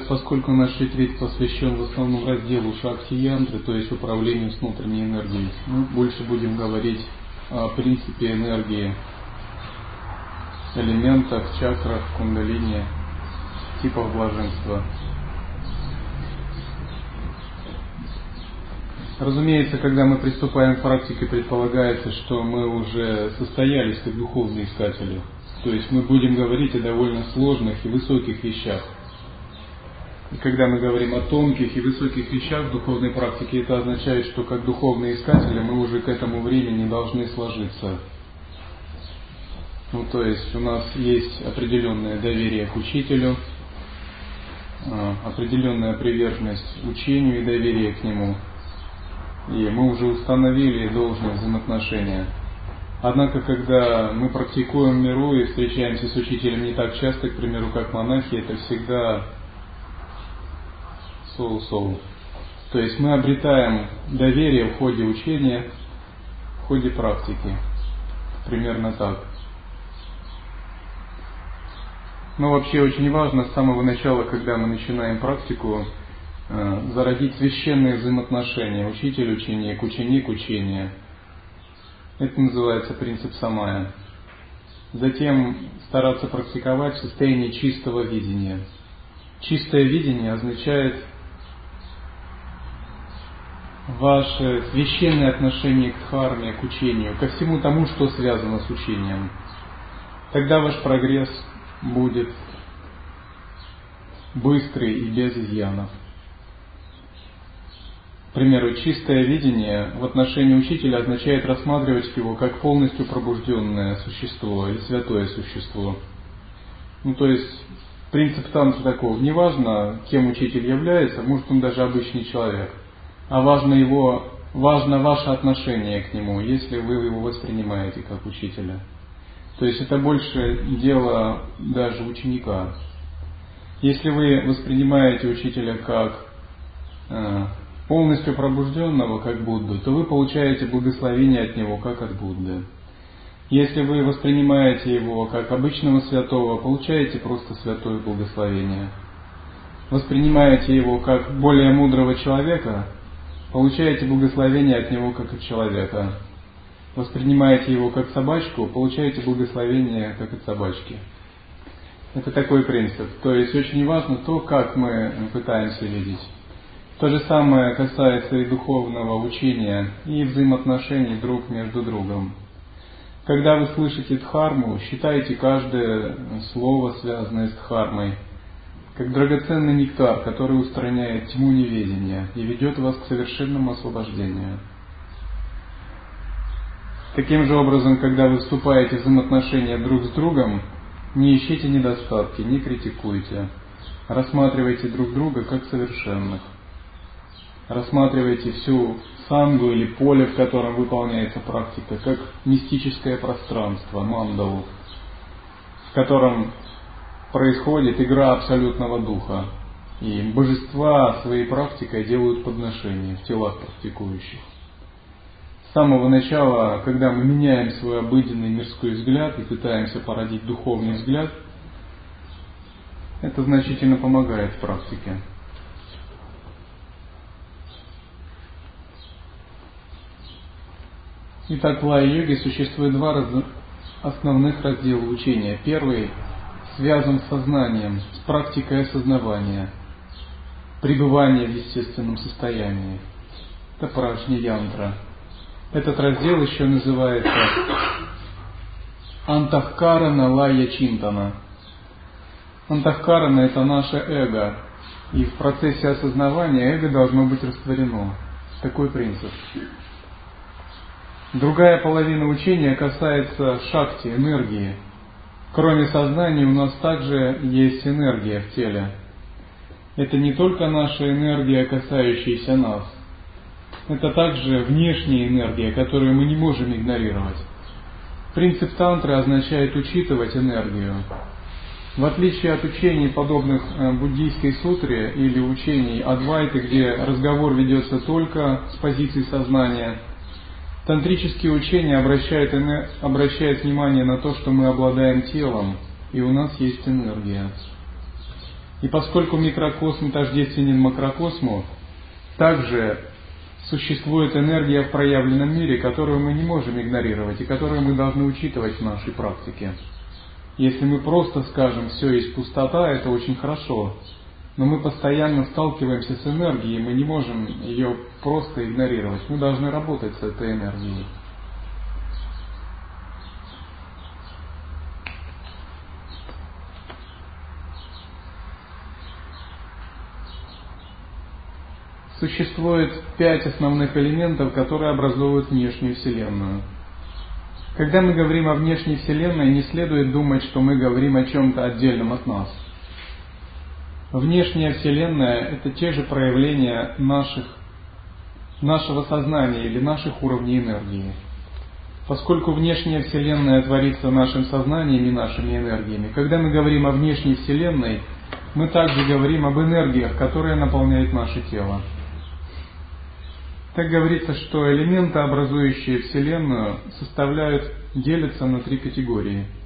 Так, поскольку наш ретрит посвящен в основном разделу шакти янтры, то есть управлению с внутренней энергией, мы больше будем говорить о принципе энергии, элементах, чакрах, кундалине, типах блаженства. Разумеется, когда мы приступаем к практике, предполагается, что мы уже состоялись как духовные искатели. То есть мы будем говорить о довольно сложных и высоких вещах – и когда мы говорим о тонких и высоких вещах в духовной практике, это означает, что как духовные искатели мы уже к этому времени должны сложиться. Ну, то есть у нас есть определенное доверие к учителю, а, определенная приверженность учению и доверие к нему. И мы уже установили должное взаимоотношение. Однако, когда мы практикуем миру и встречаемся с учителем не так часто, к примеру, как монахи, это всегда соу-соу. То есть мы обретаем доверие в ходе учения, в ходе практики. Примерно так. Но вообще очень важно с самого начала, когда мы начинаем практику, э, зародить священные взаимоотношения. Учитель, ученик, ученик, учение. Это называется принцип самая. Затем стараться практиковать в состоянии чистого видения. Чистое видение означает ваше священное отношение к дхарме, к учению, ко всему тому, что связано с учением. Тогда ваш прогресс будет быстрый и без изъянов. К примеру, чистое видение в отношении учителя означает рассматривать его как полностью пробужденное существо или святое существо. Ну, то есть принцип танца такого. Неважно, кем учитель является, может он даже обычный человек а важно его, важно ваше отношение к нему, если вы его воспринимаете как учителя. То есть это больше дело даже ученика. Если вы воспринимаете учителя как э, полностью пробужденного, как Будду, то вы получаете благословение от него, как от Будды. Если вы воспринимаете его как обычного святого, получаете просто святое благословение. Воспринимаете его как более мудрого человека, получаете благословение от него как от человека. Воспринимаете его как собачку, получаете благословение как от собачки. Это такой принцип. То есть очень важно то, как мы пытаемся видеть. То же самое касается и духовного учения, и взаимоотношений друг между другом. Когда вы слышите дхарму, считайте каждое слово, связанное с дхармой – как драгоценный нектар, который устраняет тьму неведения и ведет вас к совершенному освобождению. Таким же образом, когда вы вступаете в взаимоотношения друг с другом, не ищите недостатки, не критикуйте. Рассматривайте друг друга как совершенных. Рассматривайте всю сангу или поле, в котором выполняется практика, как мистическое пространство, мандалу, в котором происходит игра абсолютного духа. И божества своей практикой делают подношения в телах практикующих. С самого начала, когда мы меняем свой обыденный мирской взгляд и пытаемся породить духовный взгляд, это значительно помогает в практике. Итак, в лай-йоге существует два основных раздела учения. Первый связан с сознанием, с практикой осознавания, пребывания в естественном состоянии. Это прajни янтра. Этот раздел еще называется Антахкарана Лая Чинтана. Антахкарана – это наше эго, и в процессе осознавания эго должно быть растворено. Такой принцип. Другая половина учения касается шакти, энергии. Кроме сознания у нас также есть энергия в теле. Это не только наша энергия, касающаяся нас. Это также внешняя энергия, которую мы не можем игнорировать. Принцип тантры означает учитывать энергию. В отличие от учений, подобных э, буддийской сутре или учений Адвайты, где разговор ведется только с позиции сознания – Тантрические учения обращают, обращают внимание на то, что мы обладаем телом, и у нас есть энергия. И поскольку микрокосм тождественен макрокосму, также существует энергия в проявленном мире, которую мы не можем игнорировать и которую мы должны учитывать в нашей практике. Если мы просто скажем «все есть пустота», это очень хорошо, но мы постоянно сталкиваемся с энергией, мы не можем ее просто игнорировать. Мы должны работать с этой энергией. Существует пять основных элементов, которые образуют внешнюю Вселенную. Когда мы говорим о внешней Вселенной, не следует думать, что мы говорим о чем-то отдельном от нас – Внешняя Вселенная – это те же проявления наших, нашего сознания или наших уровней энергии. Поскольку внешняя Вселенная творится нашим сознанием и нашими энергиями, когда мы говорим о внешней Вселенной, мы также говорим об энергиях, которые наполняют наше тело. Так говорится, что элементы, образующие Вселенную, составляют, делятся на три категории –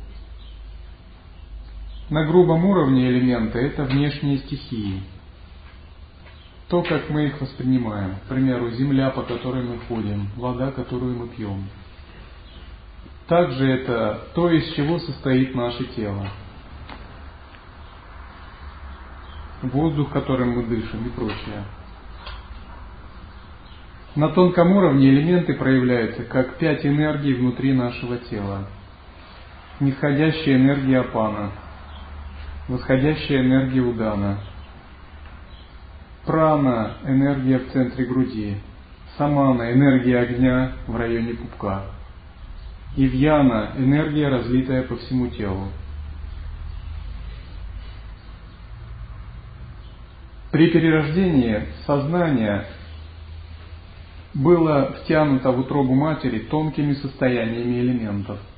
на грубом уровне элементы – это внешние стихии. То, как мы их воспринимаем. К примеру, земля, по которой мы ходим, вода, которую мы пьем. Также это то, из чего состоит наше тело. Воздух, которым мы дышим и прочее. На тонком уровне элементы проявляются как пять энергий внутри нашего тела. Нисходящая энергия апана – восходящая энергия удана, прана – энергия в центре груди, самана – энергия огня в районе пупка, и вьяна – энергия, разлитая по всему телу. При перерождении сознание было втянуто в утробу матери тонкими состояниями элементов –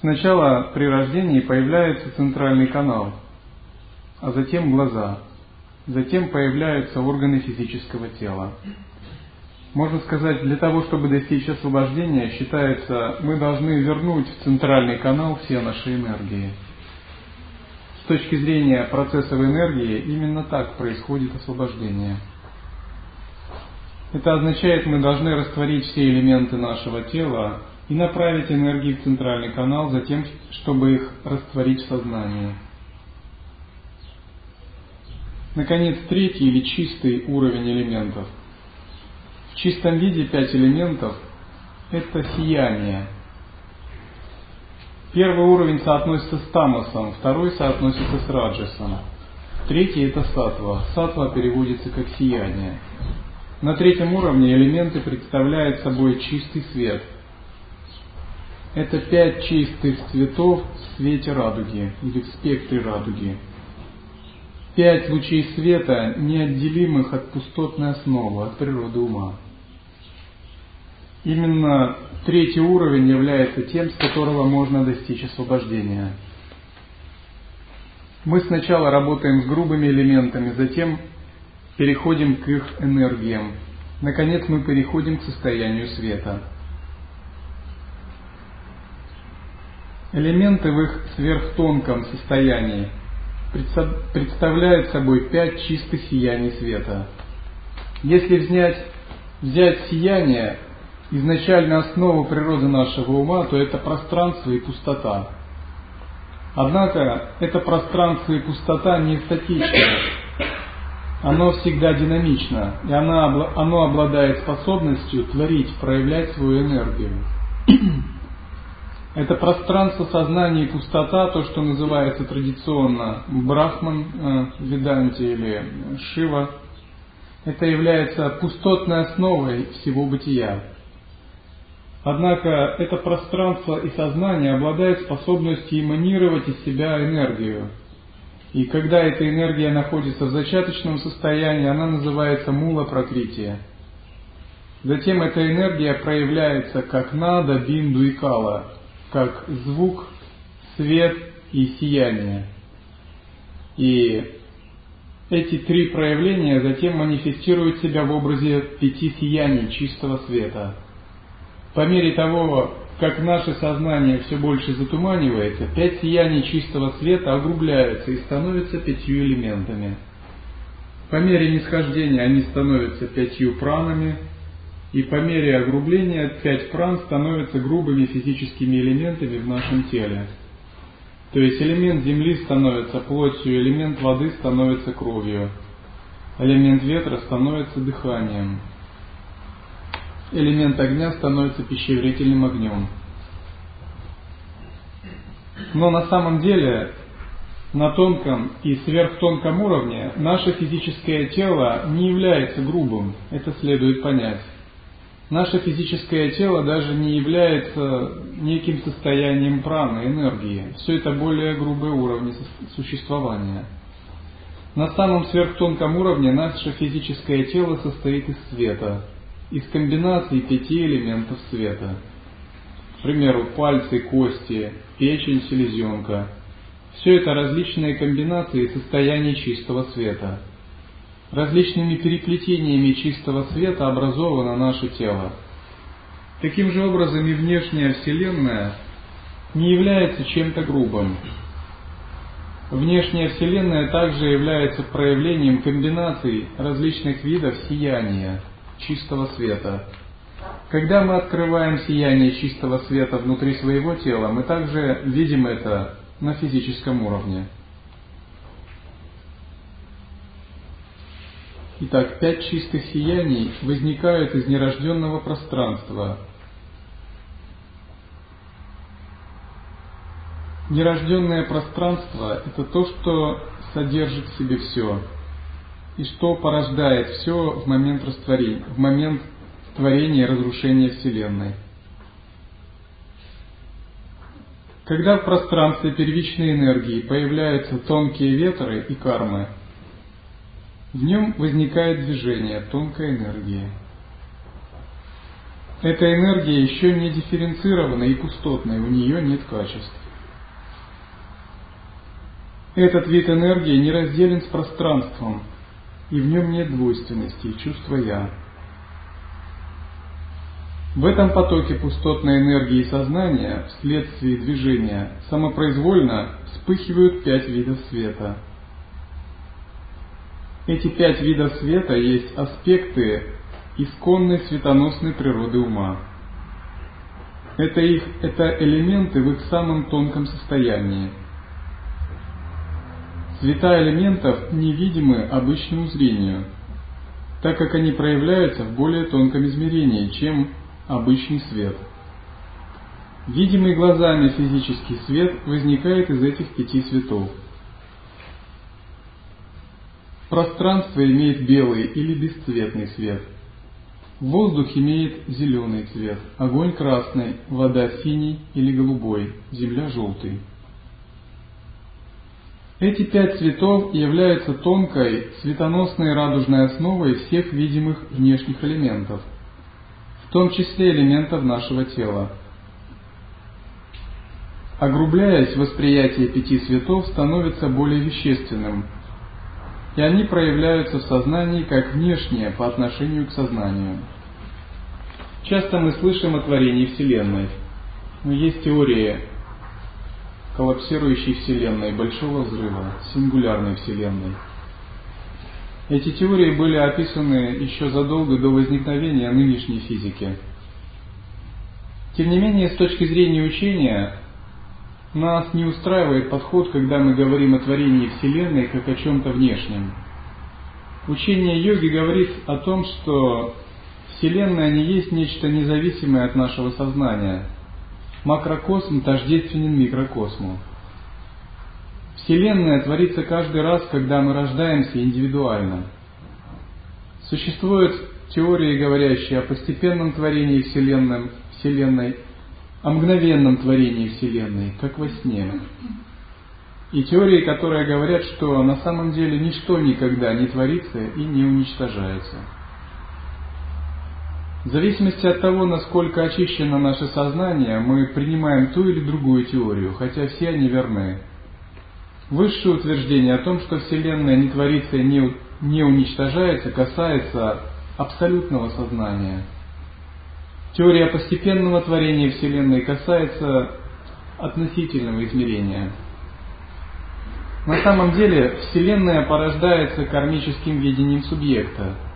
Сначала при рождении появляется центральный канал, а затем глаза, затем появляются органы физического тела. Можно сказать, для того, чтобы достичь освобождения, считается, мы должны вернуть в центральный канал все наши энергии. С точки зрения процессов энергии, именно так происходит освобождение. Это означает, мы должны растворить все элементы нашего тела и направить энергии в центральный канал, затем, чтобы их растворить в сознании. Наконец, третий или чистый уровень элементов. В чистом виде пять элементов – это сияние. Первый уровень соотносится с тамасом, второй соотносится с раджасом. Третий – это сатва. Сатва переводится как сияние. На третьем уровне элементы представляют собой чистый свет – это пять чистых цветов в свете радуги или в спектре радуги. Пять лучей света, неотделимых от пустотной основы, от природы ума. Именно третий уровень является тем, с которого можно достичь освобождения. Мы сначала работаем с грубыми элементами, затем переходим к их энергиям. Наконец мы переходим к состоянию света. Элементы в их сверхтонком состоянии представляют собой пять чистых сияний света. Если взять, взять сияние, изначально основу природы нашего ума, то это пространство и пустота. Однако это пространство и пустота не статичны. Оно всегда динамично, и оно обладает способностью творить, проявлять свою энергию. Это пространство сознания и пустота, то, что называется традиционно Брахман э, в Веданте или Шива. Это является пустотной основой всего бытия. Однако это пространство и сознание обладает способностью эманировать из себя энергию. И когда эта энергия находится в зачаточном состоянии, она называется мула прокрития. Затем эта энергия проявляется как нада, бинду и кала, как звук, свет и сияние. И эти три проявления затем манифестируют себя в образе пяти сияний чистого света. По мере того, как наше сознание все больше затуманивается, пять сияний чистого света огрубляются и становятся пятью элементами. По мере нисхождения они становятся пятью пранами, и по мере огрубления пять пран становятся грубыми физическими элементами в нашем теле. То есть элемент земли становится плотью, элемент воды становится кровью, элемент ветра становится дыханием, элемент огня становится пищеварительным огнем. Но на самом деле на тонком и сверхтонком уровне наше физическое тело не является грубым, это следует понять. Наше физическое тело даже не является неким состоянием праны, энергии. Все это более грубые уровни существования. На самом сверхтонком уровне наше физическое тело состоит из света, из комбинации пяти элементов света. К примеру, пальцы, кости, печень, селезенка. Все это различные комбинации состояний чистого света – Различными переплетениями чистого света образовано наше тело. Таким же образом и внешняя Вселенная не является чем-то грубым. Внешняя Вселенная также является проявлением комбинаций различных видов сияния чистого света. Когда мы открываем сияние чистого света внутри своего тела, мы также видим это на физическом уровне. Итак, пять чистых сияний возникают из нерожденного пространства. Нерожденное пространство – это то, что содержит в себе все, и что порождает все в момент растворения, в момент творения и разрушения Вселенной. Когда в пространстве первичной энергии появляются тонкие ветры и кармы – в нем возникает движение тонкой энергии. Эта энергия еще не дифференцирована и пустотная, у нее нет качеств. Этот вид энергии не разделен с пространством, и в нем нет двойственности и чувства «я». В этом потоке пустотной энергии сознания вследствие движения самопроизвольно вспыхивают пять видов света – эти пять видов света есть аспекты исконной светоносной природы ума. Это, их, это элементы в их самом тонком состоянии. Цвета элементов невидимы обычному зрению, так как они проявляются в более тонком измерении, чем обычный свет. Видимый глазами физический свет возникает из этих пяти цветов – Пространство имеет белый или бесцветный цвет. Воздух имеет зеленый цвет, огонь красный, вода синий или голубой, земля желтый. Эти пять цветов являются тонкой, светоносной радужной основой всех видимых внешних элементов, в том числе элементов нашего тела. Огрубляясь, восприятие пяти цветов становится более вещественным – и они проявляются в сознании как внешние по отношению к сознанию. Часто мы слышим о творении Вселенной, но есть теории коллапсирующей Вселенной, большого взрыва, сингулярной Вселенной. Эти теории были описаны еще задолго до возникновения нынешней физики. Тем не менее, с точки зрения учения, нас не устраивает подход, когда мы говорим о творении Вселенной как о чем-то внешнем. Учение йоги говорит о том, что Вселенная не есть нечто независимое от нашего сознания. Макрокосм тождественен микрокосму. Вселенная творится каждый раз, когда мы рождаемся индивидуально. Существуют теории, говорящие о постепенном творении Вселенной, о мгновенном творении Вселенной, как во сне. И теории, которые говорят, что на самом деле ничто никогда не творится и не уничтожается. В зависимости от того, насколько очищено наше сознание, мы принимаем ту или другую теорию, хотя все они верны. Высшее утверждение о том, что Вселенная не творится и не, уничтожается, касается абсолютного сознания. Теория постепенного творения Вселенной касается относительного измерения. На самом деле Вселенная порождается кармическим видением субъекта –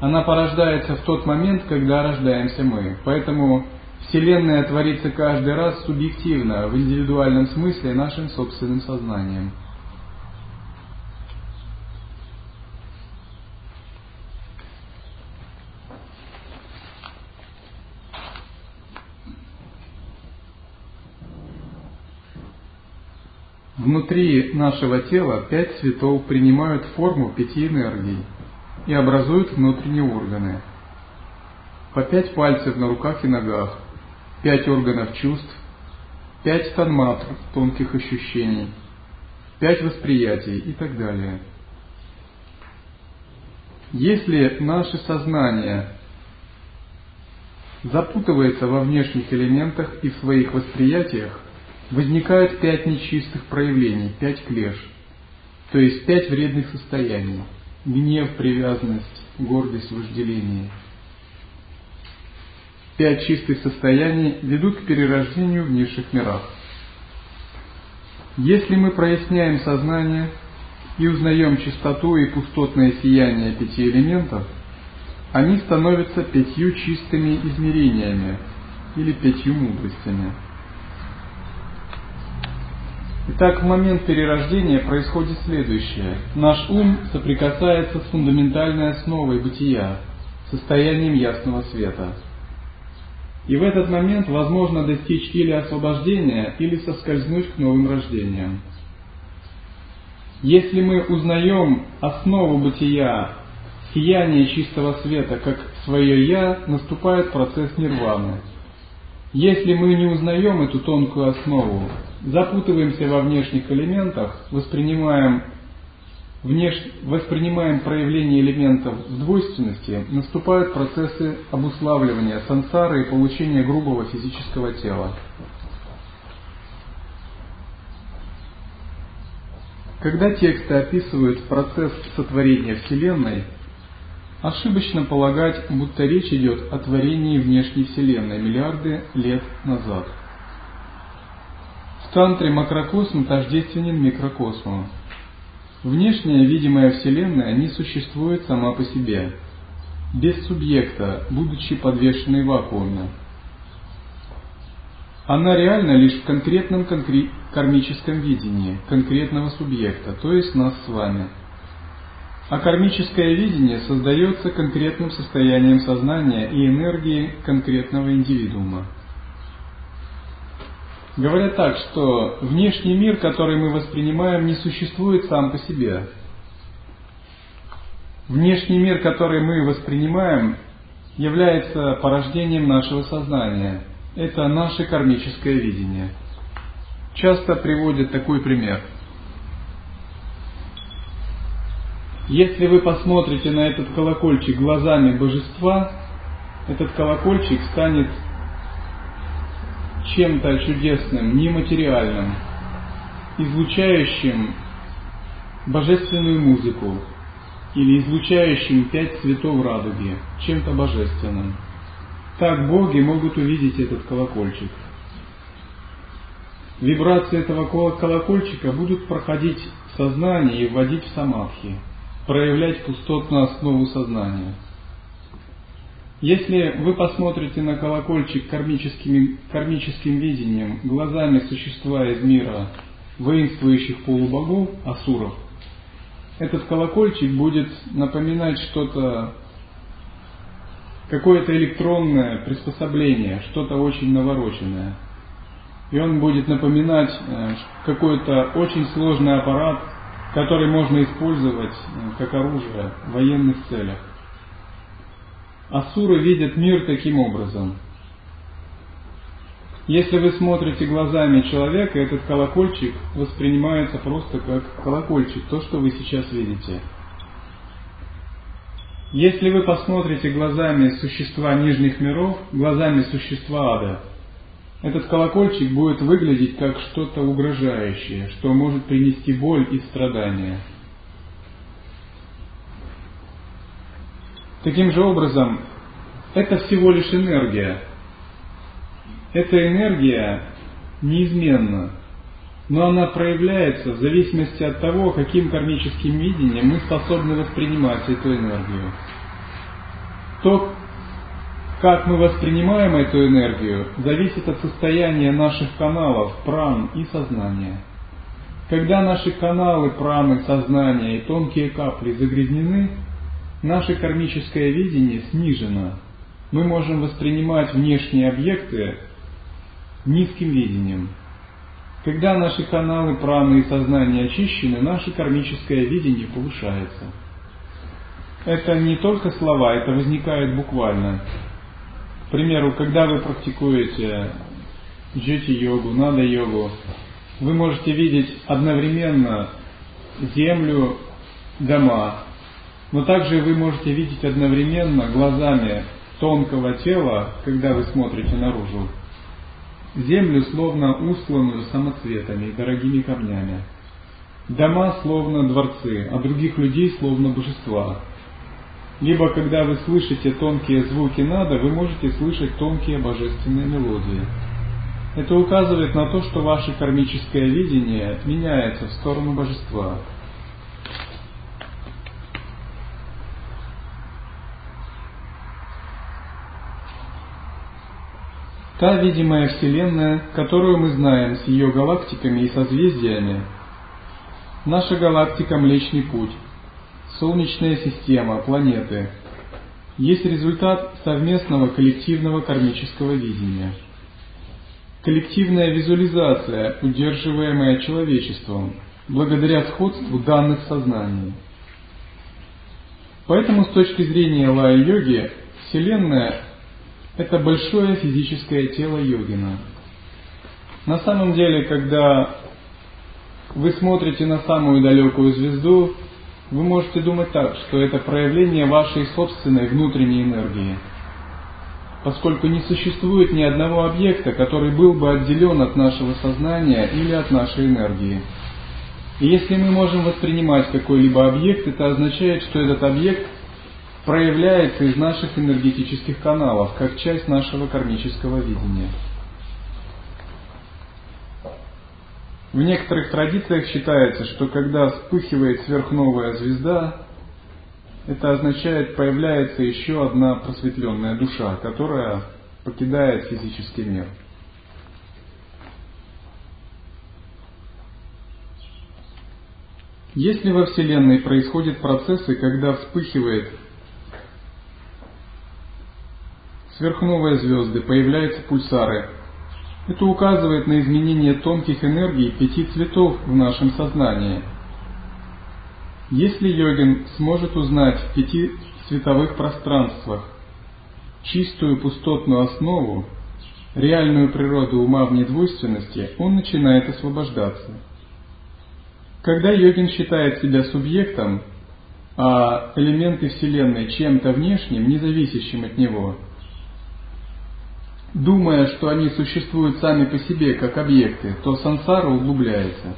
она порождается в тот момент, когда рождаемся мы. Поэтому Вселенная творится каждый раз субъективно, в индивидуальном смысле, нашим собственным сознанием. Внутри нашего тела пять цветов принимают форму пяти энергий – и образуют внутренние органы. По пять пальцев на руках и ногах, пять органов чувств, пять танматр тонких ощущений, пять восприятий и так далее. Если наше сознание запутывается во внешних элементах и в своих восприятиях, возникают пять нечистых проявлений, пять клеш, то есть пять вредных состояний – гнев, привязанность, гордость, вожделение. Пять чистых состояний ведут к перерождению в низших мирах. Если мы проясняем сознание и узнаем чистоту и пустотное сияние пяти элементов, они становятся пятью чистыми измерениями или пятью мудростями – Итак, в момент перерождения происходит следующее. Наш ум соприкасается с фундаментальной основой бытия, состоянием ясного света. И в этот момент возможно достичь или освобождения, или соскользнуть к новым рождениям. Если мы узнаем основу бытия, сияние чистого света как свое «я», наступает процесс нирваны. Если мы не узнаем эту тонкую основу, запутываемся во внешних элементах, воспринимаем, внеш... воспринимаем проявление элементов в двойственности, наступают процессы обуславливания сансары и получения грубого физического тела. Когда тексты описывают процесс сотворения Вселенной, ошибочно полагать, будто речь идет о творении внешней Вселенной миллиарды лет назад – в тантре макрокосм тождественен микрокосму. Внешняя видимая Вселенная не существует сама по себе, без субъекта, будучи подвешенной в вакууме. Она реальна лишь в конкретном конкре- кармическом видении конкретного субъекта, то есть нас с вами. А кармическое видение создается конкретным состоянием сознания и энергии конкретного индивидуума. Говорят так, что внешний мир, который мы воспринимаем, не существует сам по себе. Внешний мир, который мы воспринимаем, является порождением нашего сознания. Это наше кармическое видение. Часто приводят такой пример. Если вы посмотрите на этот колокольчик глазами божества, этот колокольчик станет чем-то чудесным, нематериальным, излучающим божественную музыку или излучающим пять цветов радуги, чем-то божественным. Так боги могут увидеть этот колокольчик. Вибрации этого колокольчика будут проходить в сознание и вводить в самадхи, проявлять пустотную основу сознания – если вы посмотрите на колокольчик кармическим, кармическим видением, глазами существа из мира воинствующих полубогов, асуров, этот колокольчик будет напоминать что-то, какое-то электронное приспособление, что-то очень навороченное. И он будет напоминать э, какой-то очень сложный аппарат, который можно использовать э, как оружие в военных целях. Асуры видят мир таким образом. Если вы смотрите глазами человека, этот колокольчик воспринимается просто как колокольчик, то, что вы сейчас видите. Если вы посмотрите глазами существа нижних миров, глазами существа ада, этот колокольчик будет выглядеть как что-то угрожающее, что может принести боль и страдания. Таким же образом, это всего лишь энергия. Эта энергия неизменна, но она проявляется в зависимости от того, каким кармическим видением мы способны воспринимать эту энергию. То, как мы воспринимаем эту энергию, зависит от состояния наших каналов, пран и сознания. Когда наши каналы, праны, сознания и тонкие капли загрязнены, наше кармическое видение снижено. Мы можем воспринимать внешние объекты низким видением. Когда наши каналы, праны и сознания очищены, наше кармическое видение повышается. Это не только слова, это возникает буквально. К примеру, когда вы практикуете джети-йогу, нада-йогу, вы можете видеть одновременно землю, дома, но также вы можете видеть одновременно глазами тонкого тела, когда вы смотрите наружу, землю словно устланную самоцветами и дорогими камнями, дома словно дворцы, а других людей словно божества – либо когда вы слышите тонкие звуки нада, вы можете слышать тонкие божественные мелодии. Это указывает на то, что ваше кармическое видение меняется в сторону божества. Та видимая Вселенная, которую мы знаем с ее галактиками и созвездиями, наша галактика Млечный Путь, Солнечная система, планеты есть результат совместного коллективного кармического видения. Коллективная визуализация, удерживаемая человечеством, благодаря сходству данных сознаний. Поэтому с точки зрения лая-йоги, Вселенная – это большое физическое тело йогина. На самом деле, когда вы смотрите на самую далекую звезду, вы можете думать так, что это проявление вашей собственной внутренней энергии, поскольку не существует ни одного объекта, который был бы отделен от нашего сознания или от нашей энергии. И если мы можем воспринимать какой-либо объект, это означает, что этот объект проявляется из наших энергетических каналов, как часть нашего кармического видения. В некоторых традициях считается, что когда вспыхивает сверхновая звезда, это означает, появляется еще одна просветленная душа, которая покидает физический мир. Если во Вселенной происходят процессы, когда вспыхивает сверхновые звезды, появляются пульсары, это указывает на изменение тонких энергий пяти цветов в нашем сознании. Если йогин сможет узнать в пяти цветовых пространствах чистую пустотную основу, реальную природу ума в недвойственности, он начинает освобождаться. Когда йогин считает себя субъектом, а элементы Вселенной чем-то внешним, независящим от него – думая, что они существуют сами по себе как объекты, то сансара углубляется.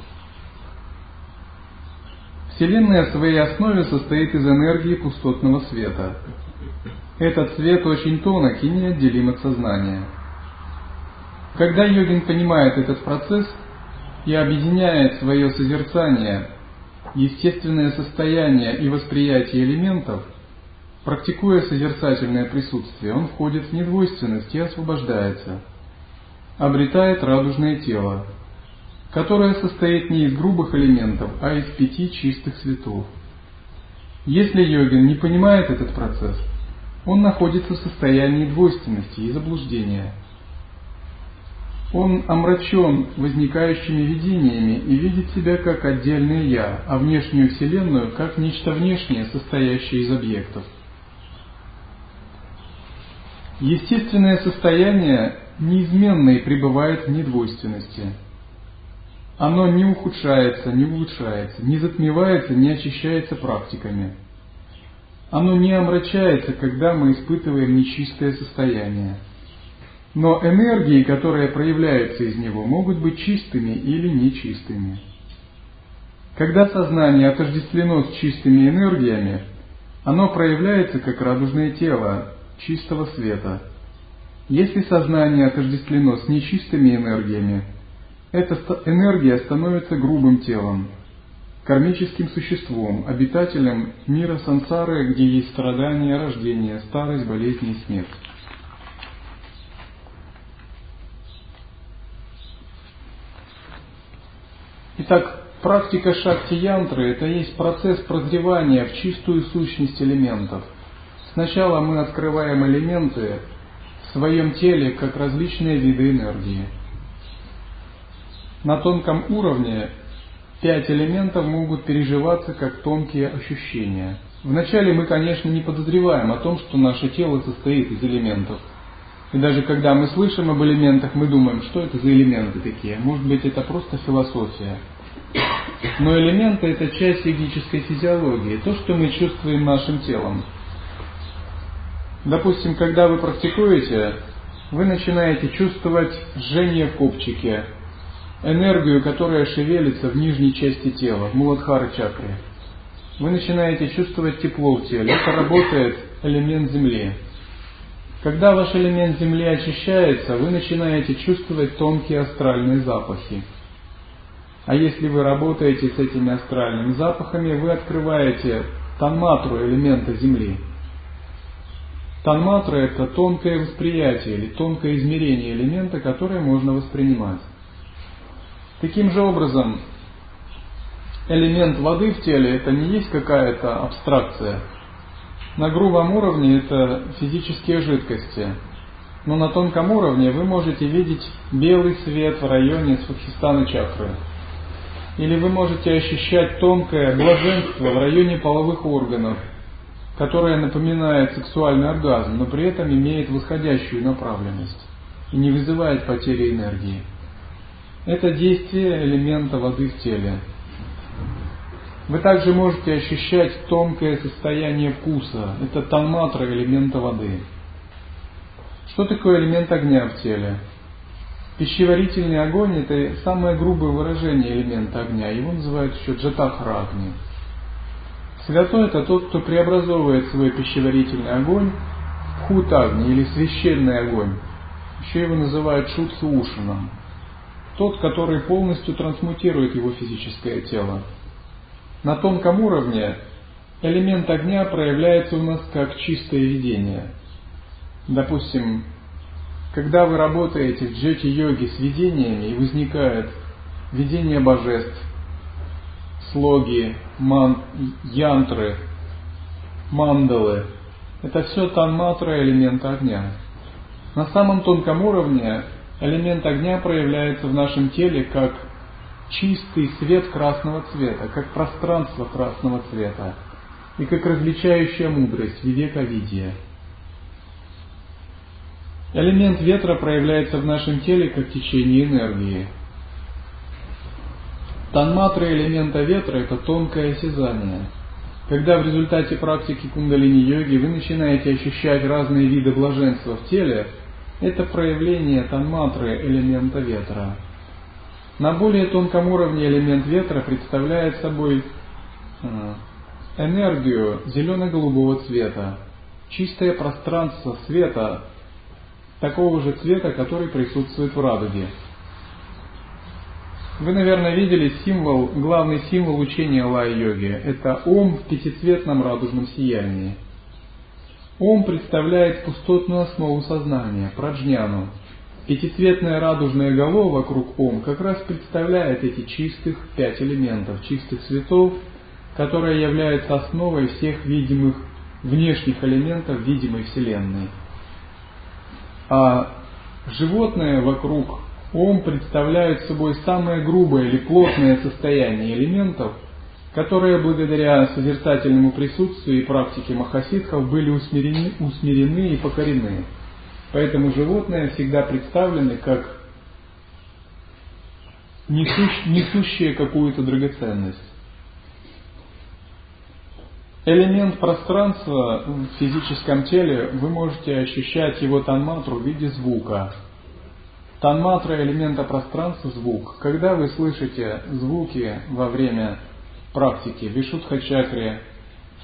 Вселенная в своей основе состоит из энергии пустотного света. Этот свет очень тонок и неотделим от сознания. Когда йогин понимает этот процесс и объединяет свое созерцание, естественное состояние и восприятие элементов – Практикуя созерцательное присутствие, он входит в недвойственность и освобождается, обретает радужное тело, которое состоит не из грубых элементов, а из пяти чистых цветов. Если йогин не понимает этот процесс, он находится в состоянии двойственности и заблуждения. Он омрачен возникающими видениями и видит себя как отдельное «я», а внешнюю Вселенную как нечто внешнее, состоящее из объектов – Естественное состояние неизменно и пребывает в недвойственности. Оно не ухудшается, не улучшается, не затмевается, не очищается практиками. Оно не омрачается, когда мы испытываем нечистое состояние. Но энергии, которые проявляются из него, могут быть чистыми или нечистыми. Когда сознание отождествлено с чистыми энергиями, оно проявляется как радужное тело чистого света. Если сознание отождествлено с нечистыми энергиями, эта энергия становится грубым телом, кармическим существом, обитателем мира сансары, где есть страдания, рождение, старость, болезнь и смерть. Итак, практика шакти-янтры – это есть процесс прозревания в чистую сущность элементов. Сначала мы открываем элементы в своем теле как различные виды энергии. На тонком уровне пять элементов могут переживаться как тонкие ощущения. Вначале мы, конечно, не подозреваем о том, что наше тело состоит из элементов. И даже когда мы слышим об элементах, мы думаем, что это за элементы такие. Может быть, это просто философия. Но элементы – это часть физической физиологии, то, что мы чувствуем нашим телом. Допустим, когда вы практикуете, вы начинаете чувствовать жжение в копчике, энергию, которая шевелится в нижней части тела, в Муладхара чакре. Вы начинаете чувствовать тепло в теле. Это работает элемент Земли. Когда ваш элемент Земли очищается, вы начинаете чувствовать тонкие астральные запахи. А если вы работаете с этими астральными запахами, вы открываете танматру элемента Земли. Танматра – это тонкое восприятие или тонкое измерение элемента, которое можно воспринимать. Таким же образом, элемент воды в теле это не есть какая-то абстракция. На грубом уровне это физические жидкости. Но на тонком уровне вы можете видеть белый свет в районе свахистана чакры. Или вы можете ощущать тонкое блаженство в районе половых органов, которое напоминает сексуальный оргазм, но при этом имеет восходящую направленность и не вызывает потери энергии. Это действие элемента воды в теле. Вы также можете ощущать тонкое состояние вкуса. Это танматра элемента воды. Что такое элемент огня в теле? Пищеварительный огонь – это самое грубое выражение элемента огня. Его называют еще джатахрагни. Святой – это тот, кто преобразовывает свой пищеварительный огонь в хутагни или священный огонь. Еще его называют шутсушином тот, который полностью трансмутирует его физическое тело. На тонком уровне элемент огня проявляется у нас как чистое видение. Допустим, когда вы работаете в джети-йоге с видениями и возникает видение божеств, слоги, ман, янтры, мандалы, это все танматра элемента огня. На самом тонком уровне элемент огня проявляется в нашем теле как чистый свет красного цвета, как пространство красного цвета и как различающая мудрость, вивека-видия. Элемент ветра проявляется в нашем теле как течение энергии. Танматра элемента ветра – это тонкое осязание. Когда в результате практики кундалини-йоги вы начинаете ощущать разные виды блаженства в теле – это проявление танматры элемента ветра. На более тонком уровне элемент ветра представляет собой э, энергию зелено-голубого цвета, чистое пространство света, такого же цвета, который присутствует в радуге. Вы, наверное, видели символ, главный символ учения лай-йоги. Это ом в пятицветном радужном сиянии – Ом представляет пустотную основу сознания, праджняну. Пятицветная радужная голова вокруг Ом как раз представляет эти чистых пять элементов, чистых цветов, которые являются основой всех видимых внешних элементов видимой Вселенной. А животные вокруг Ом представляют собой самое грубое или плотное состояние элементов – которые благодаря созерцательному присутствию и практике махасидхов были усмирены, усмирены и покорены. Поэтому животные всегда представлены как несущ, несущие какую-то драгоценность. Элемент пространства в физическом теле, вы можете ощущать его танматру в виде звука. Танматра элемента пространства – звук. Когда вы слышите звуки во время практики в Вишудха чакре,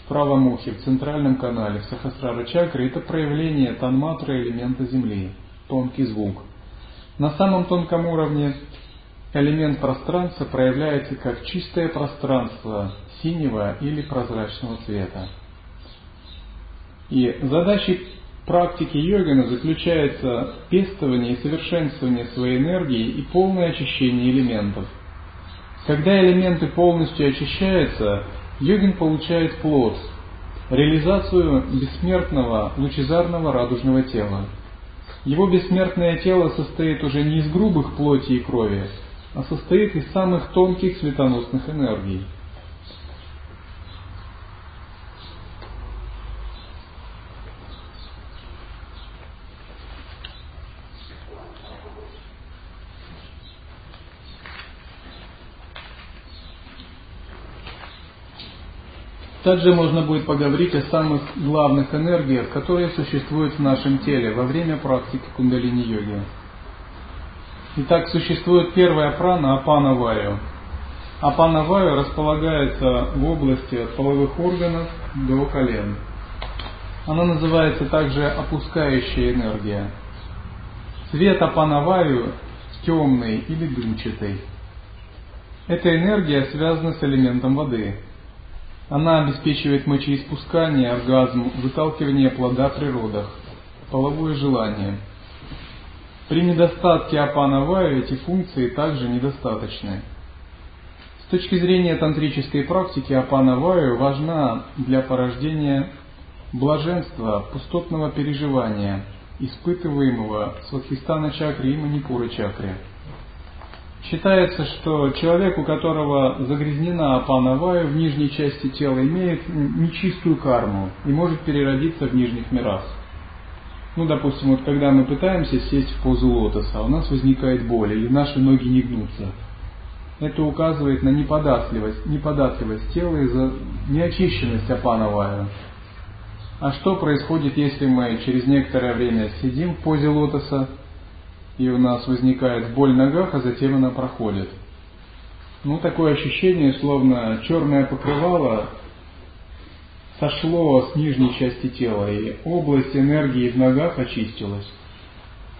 в правом ухе, в центральном канале, в Сахасрара чакре, это проявление танматры элемента Земли, тонкий звук. На самом тонком уровне элемент пространства проявляется как чистое пространство синего или прозрачного цвета. И задачей практики йогана заключается в пестовании и совершенствовании своей энергии и полное очищение элементов. Когда элементы полностью очищаются, йогин получает плод, реализацию бессмертного лучезарного радужного тела. Его бессмертное тело состоит уже не из грубых плоти и крови, а состоит из самых тонких светоносных энергий – Также можно будет поговорить о самых главных энергиях, которые существуют в нашем теле во время практики кундалини-йоги. Итак, существует первая прана Апана Ваю. Апана Ваю располагается в области от половых органов до колен. Она называется также опускающая энергия. Цвет Апана Ваю темный или дымчатый. Эта энергия связана с элементом воды. Она обеспечивает мочеиспускание, оргазм, выталкивание плода при родах, половое желание. При недостатке апанаваю эти функции также недостаточны. С точки зрения тантрической практики апанаваю важна для порождения блаженства, пустотного переживания, испытываемого с Вадхистана чакры и Манипура чакры. Считается, что человек, у которого загрязнена апанавая в нижней части тела, имеет нечистую карму и может переродиться в нижних мирах. Ну, допустим, вот когда мы пытаемся сесть в позу лотоса, у нас возникает боль, или наши ноги не гнутся. Это указывает на неподатливость, неподатливость тела из-за неочищенность апановая. А что происходит, если мы через некоторое время сидим в позе лотоса, и у нас возникает боль в ногах, а затем она проходит. Ну, такое ощущение, словно черное покрывало сошло с нижней части тела, и область энергии в ногах очистилась.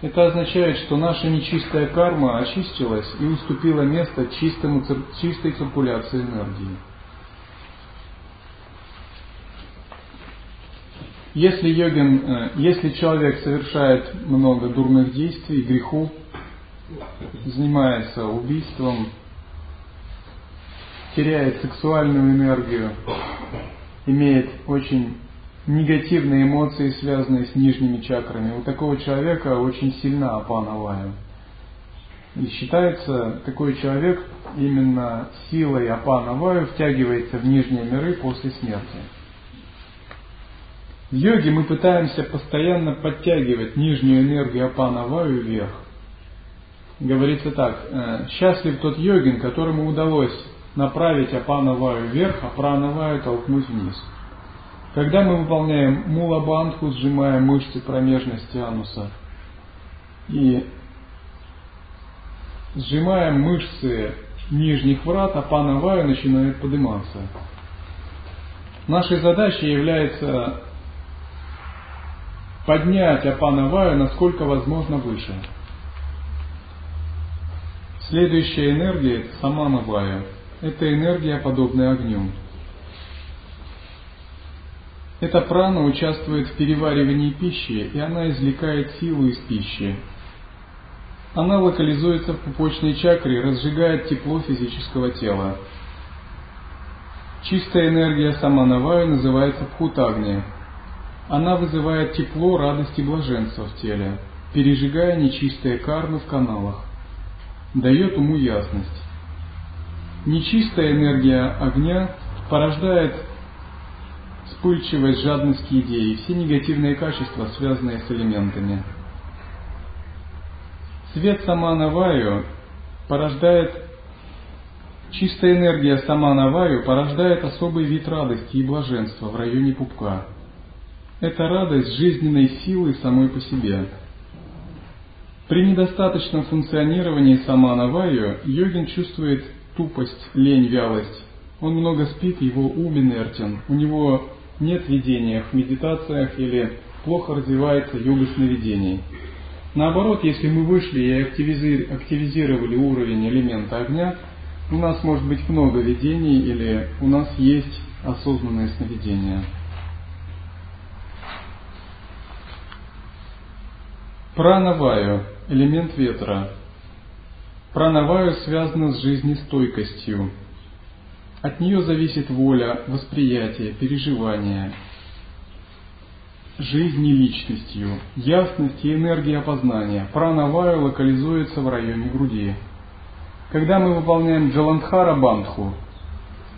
Это означает, что наша нечистая карма очистилась и уступила место чистому, чистой циркуляции энергии. Если йогин, э, если человек совершает много дурных действий, грехов, занимается убийством, теряет сексуальную энергию, имеет очень негативные эмоции, связанные с нижними чакрами, у такого человека очень сильна апана И считается, такой человек именно силой апана ваю втягивается в нижние миры после смерти. В йоге мы пытаемся постоянно подтягивать нижнюю энергию апана ваю вверх. Говорится так, «Э, счастлив тот йогин, которому удалось направить апана ваю вверх, а прана ваю толкнуть вниз. Когда мы выполняем мулабандху, сжимая мышцы промежности ануса и сжимаем мышцы нижних врат, апана ваю начинает подниматься. Нашей задачей является поднять Апанаваю насколько возможно выше. Следующая энергия – это Саманавая. Это энергия, подобная огню. Эта прана участвует в переваривании пищи, и она извлекает силу из пищи. Она локализуется в пупочной чакре и разжигает тепло физического тела. Чистая энергия Саманаваю называется Пхутагни – она вызывает тепло, радость и блаженство в теле, пережигая нечистые кармы в каналах. Дает уму ясность. Нечистая энергия огня порождает вспыльчивость, жадность к еде и все негативные качества, связанные с элементами. Свет Саманаваю порождает, чистая энергия Саманаваю порождает особый вид радости и блаженства в районе пупка. Это радость жизненной силы самой по себе. При недостаточном функционировании Саманаваю йогин чувствует тупость, лень, вялость. Он много спит, его ум инертен, у него нет видения в медитациях или плохо развивается йога сновидений. Наоборот, если мы вышли и активизировали уровень элемента огня, у нас может быть много видений или у нас есть осознанное сновидение. Пранаваю – элемент ветра. Пранаваю связано с жизнестойкостью. От нее зависит воля, восприятие, переживание – жизни личностью, ясность и энергия опознания. Пранаваю локализуется в районе груди. Когда мы выполняем Джаландхара Бандху,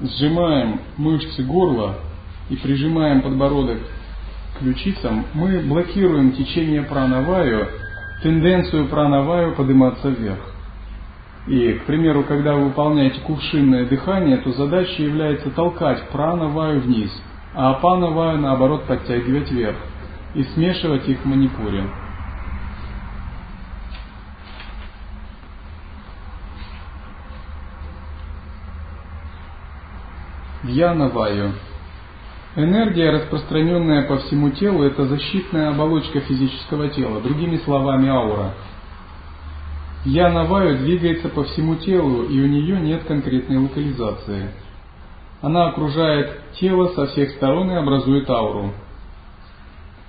сжимаем мышцы горла и прижимаем подбородок ключицам, мы блокируем течение пранаваю, тенденцию пранаваю подниматься вверх. И, к примеру, когда вы выполняете кувшинное дыхание, то задача является толкать пранаваю вниз, а апанаваю, наоборот, подтягивать вверх и смешивать их в манипуре. Вьяна-ваю. Энергия, распространенная по всему телу, это защитная оболочка физического тела, другими словами аура. Вьяна-ваю двигается по всему телу, и у нее нет конкретной локализации. Она окружает тело со всех сторон и образует ауру.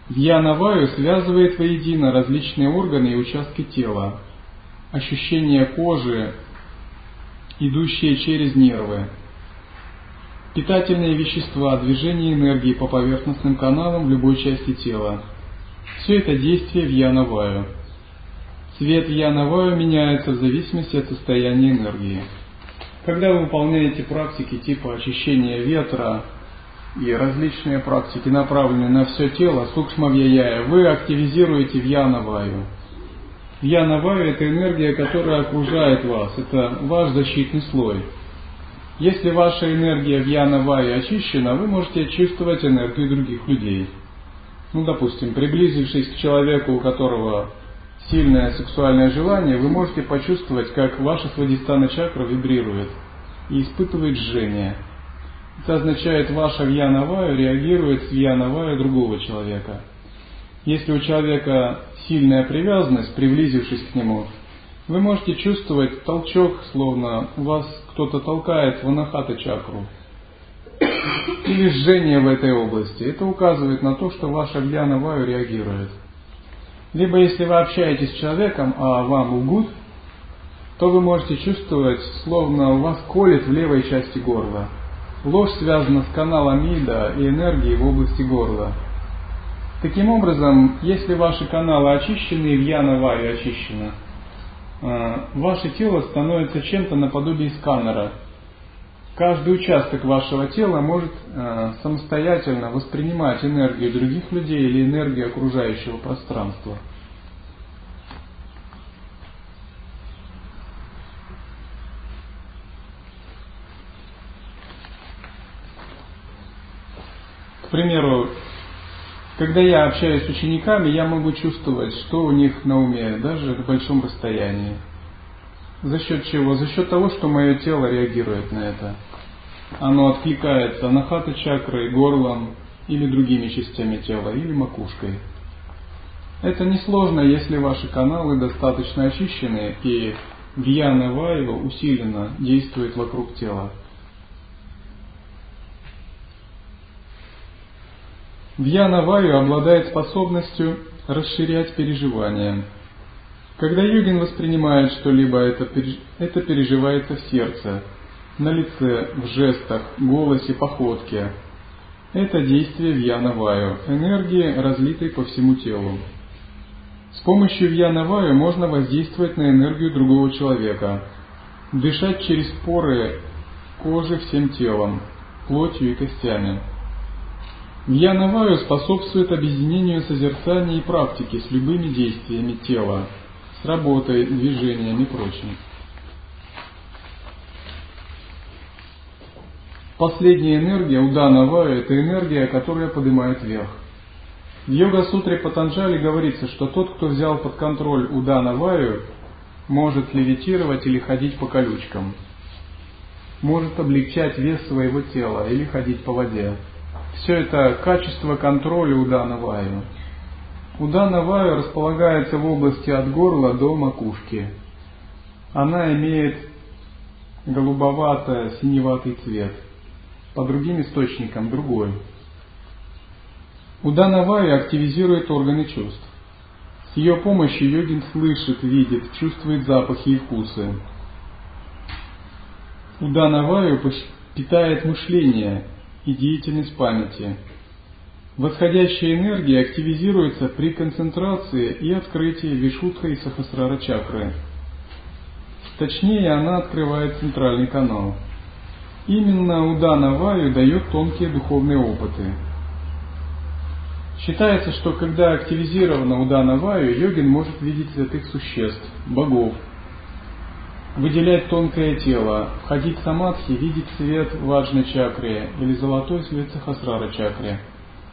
Дьянаваю связывает воедино различные органы и участки тела, ощущения кожи, идущие через нервы, питательные вещества, движение энергии по поверхностным каналам в любой части тела. Все это действие в Янаваю. Цвет Янаваю меняется в зависимости от состояния энергии. Когда вы выполняете практики типа очищения ветра, и различные практики, направленные на все тело, сукшмавьяя, вы активизируете вьянаваю. Вьянаваю – это энергия, которая окружает вас, это ваш защитный слой. Если ваша энергия вьянаваю очищена, вы можете чувствовать энергию других людей. Ну, допустим, приблизившись к человеку, у которого сильное сексуальное желание, вы можете почувствовать, как ваша свадистана чакра вибрирует и испытывает жжение – это означает, ваша вьянавая реагирует с вьянавая другого человека. Если у человека сильная привязанность, приблизившись к нему, вы можете чувствовать толчок, словно вас кто-то толкает в анахата чакру. Или жжение в этой области. Это указывает на то, что ваша вьяна ваю реагирует. Либо если вы общаетесь с человеком, а вам лгут, то вы можете чувствовать, словно у вас колет в левой части горла. Ложь связана с каналом Ида и энергией в области горла. Таким образом, если ваши каналы очищены и вьяна ваю очищена, ваше тело становится чем-то наподобие сканера. Каждый участок вашего тела может э, самостоятельно воспринимать энергию других людей или энергию окружающего пространства – примеру, когда я общаюсь с учениками, я могу чувствовать, что у них на уме, даже в большом расстоянии. За счет чего? За счет того, что мое тело реагирует на это. Оно откликается на хаты чакрой, горлом или другими частями тела, или макушкой. Это несложно, если ваши каналы достаточно очищены и гьяна вайва усиленно действует вокруг тела. Вьяна Ваю обладает способностью расширять переживания. Когда йогин воспринимает что-либо, это, это переживается в сердце, на лице, в жестах, голосе, походке. Это действие Вьяна Ваю, энергии, разлитой по всему телу. С помощью Вьяна Ваю можно воздействовать на энергию другого человека, дышать через поры кожи всем телом, плотью и костями – Гьянаваю способствует объединению созерцания и практики с любыми действиями тела, с работой, движением и прочим. Последняя энергия Удана Ваю – это энергия, которая поднимает вверх. В Йога-сутре Патанджали говорится, что тот, кто взял под контроль Удана Ваю, может левитировать или ходить по колючкам, может облегчать вес своего тела или ходить по воде. Все это качество контроля Удана Ваю. Удана Ваю располагается в области от горла до макушки. Она имеет голубовато-синеватый цвет – по другим источникам другой. Удана Вая активизирует органы чувств. С ее помощью йогин слышит, видит, чувствует запахи и вкусы. Удана Ваю питает мышление и деятельность памяти. Восходящая энергия активизируется при концентрации и открытии Вишудха и Сахасрара чакры. Точнее, она открывает центральный канал – Именно Удана Ваю дает тонкие духовные опыты. Считается, что когда активизирована Удана Ваю, йогин может видеть святых существ, богов, выделять тонкое тело, входить в самадхи, видеть свет важной чакре или золотой свет сахасрара чакре.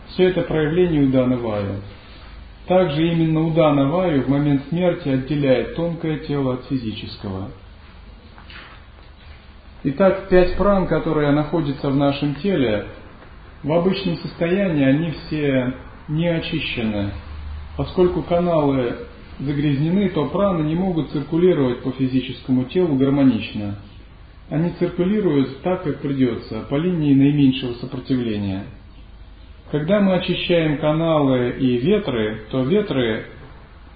Все это проявление Удана Ваю. Также именно Удана Ваю в момент смерти отделяет тонкое тело от физического – Итак, пять пран, которые находятся в нашем теле, в обычном состоянии они все не очищены. Поскольку каналы загрязнены, то праны не могут циркулировать по физическому телу гармонично. Они циркулируют так, как придется, по линии наименьшего сопротивления. Когда мы очищаем каналы и ветры, то ветры,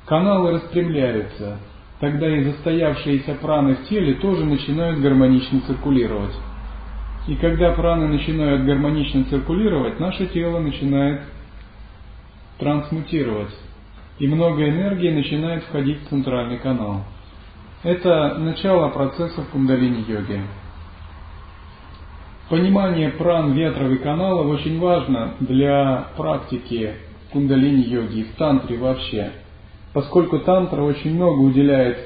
каналы распрямляются – тогда и застоявшиеся праны в теле тоже начинают гармонично циркулировать. И когда праны начинают гармонично циркулировать, наше тело начинает трансмутировать, и много энергии начинает входить в центральный канал. Это начало процесса кундалини-йоги. Понимание пран ветров и каналов очень важно для практики кундалини-йоги и в тантре вообще – поскольку тантра очень много уделяет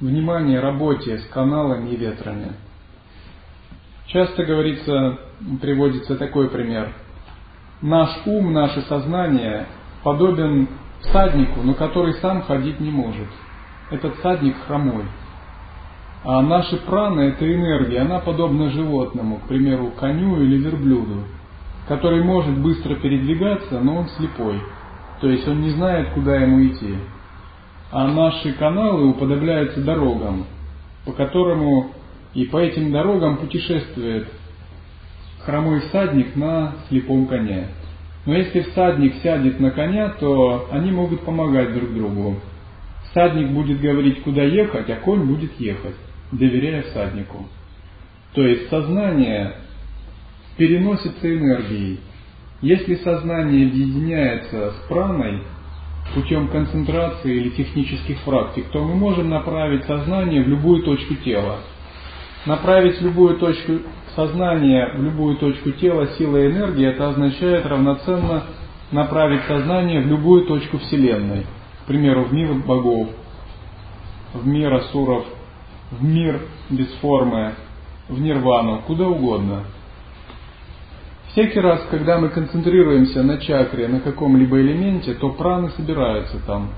внимания работе с каналами и ветрами. Часто говорится, приводится такой пример. Наш ум, наше сознание подобен всаднику, но который сам ходить не может. Этот всадник хромой. А наши праны – это энергия, она подобна животному, к примеру, коню или верблюду, который может быстро передвигаться, но он слепой – то есть он не знает, куда ему идти. А наши каналы уподобляются дорогам, по которому и по этим дорогам путешествует хромой всадник на слепом коне. Но если всадник сядет на коня, то они могут помогать друг другу. Всадник будет говорить, куда ехать, а конь будет ехать, доверяя всаднику. То есть сознание переносится энергией, если сознание объединяется с праной путем концентрации или технических практик, то мы можем направить сознание в любую точку тела. Направить любую точку сознания в любую точку тела силой энергии, это означает равноценно направить сознание в любую точку Вселенной. К примеру, в мир богов, в мир асуров, в мир без формы, в нирвану, куда угодно – Всякий раз, когда мы концентрируемся на чакре, на каком-либо элементе, то праны собираются там.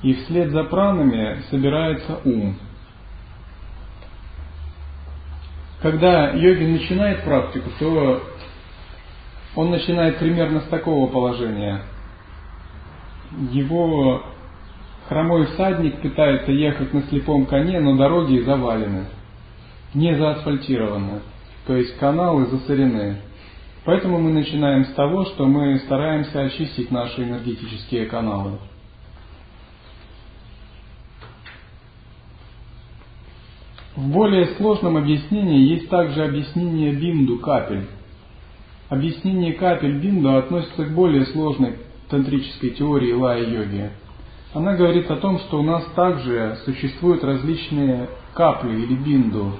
И вслед за пранами собирается ум. Когда йогин начинает практику, то он начинает примерно с такого положения. Его хромой всадник пытается ехать на слепом коне, но дороги завалены, не заасфальтированы, то есть каналы засорены. Поэтому мы начинаем с того, что мы стараемся очистить наши энергетические каналы. В более сложном объяснении есть также объяснение бинду капель. Объяснение капель бинду относится к более сложной тантрической теории лая-йоги. Она говорит о том, что у нас также существуют различные капли или бинду.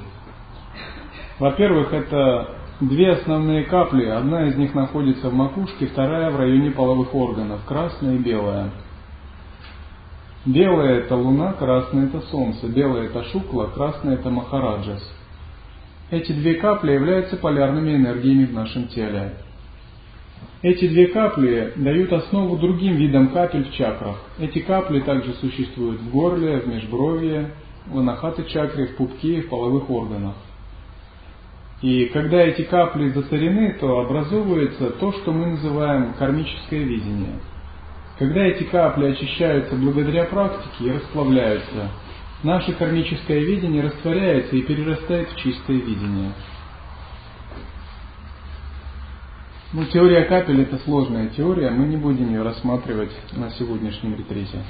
Во-первых, это Две основные капли, одна из них находится в макушке, вторая в районе половых органов, красная и белая. Белое – это луна, красное – это солнце, белое – это шукла, красное – это махараджас. Эти две капли являются полярными энергиями в нашем теле. Эти две капли дают основу другим видам капель в чакрах. Эти капли также существуют в горле, в межбровье, в анахаты чакре, в пупке и в половых органах. И когда эти капли засорены, то образовывается то, что мы называем кармическое видение. Когда эти капли очищаются благодаря практике и расплавляются, наше кармическое видение растворяется и перерастает в чистое видение. Ну, теория капель это сложная теория, мы не будем ее рассматривать на сегодняшнем ретрите.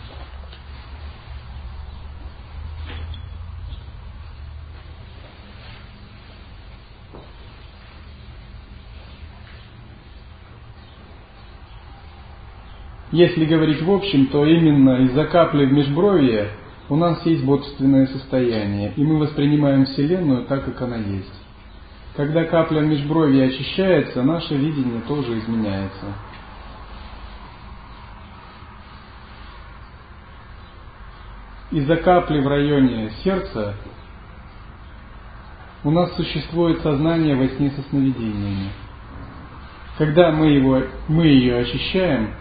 Если говорить в общем, то именно из-за капли в межбровье у нас есть бодственное состояние, и мы воспринимаем Вселенную так, как она есть. Когда капля в межбровье очищается, наше видение тоже изменяется. Из-за капли в районе сердца у нас существует сознание во сне со сновидениями. Когда мы, его, мы ее очищаем,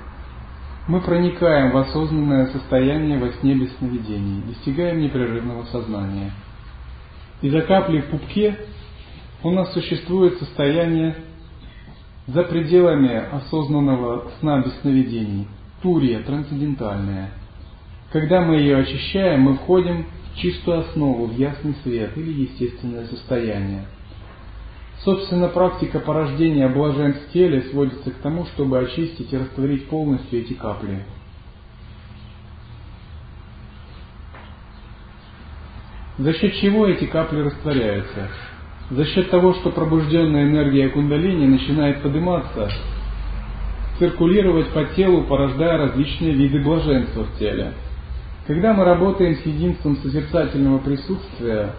мы проникаем в осознанное состояние во сне без сновидений, достигаем непрерывного сознания. Из-за капли в пупке у нас существует состояние за пределами осознанного сна без сновидений, турия, трансцендентальная. Когда мы ее очищаем, мы входим в чистую основу, в ясный свет или естественное состояние – Собственно, практика порождения блаженств теле сводится к тому, чтобы очистить и растворить полностью эти капли. За счет чего эти капли растворяются? За счет того, что пробужденная энергия кундалини начинает подниматься, циркулировать по телу, порождая различные виды блаженства в теле. Когда мы работаем с единством созерцательного присутствия,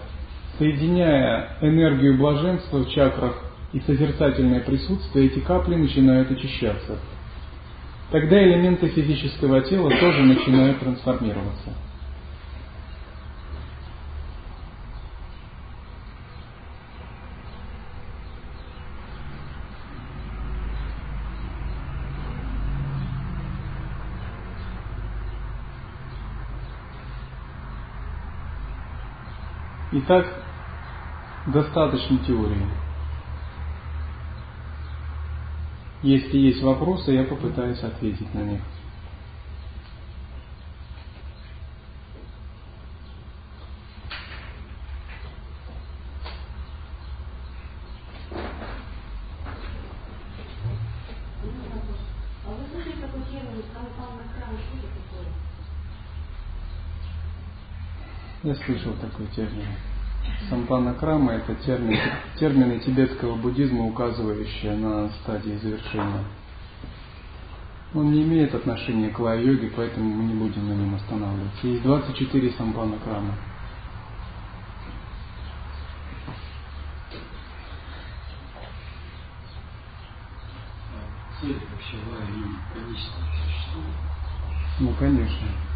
Соединяя энергию блаженства в чакрах и созерцательное присутствие, эти капли начинают очищаться. Тогда элементы физического тела тоже начинают трансформироваться. Итак, достаточно теории. Если есть вопросы, я попытаюсь ответить на них. Я слышал такой термин. Сампана Крама – это термин, термины тибетского буддизма, указывающие на стадии завершения. Он не имеет отношения к лай-йоге, поэтому мы не будем на нем останавливаться. Есть 24 сампана Крама. Цель вообще лай конечная существует? Ну, конечно.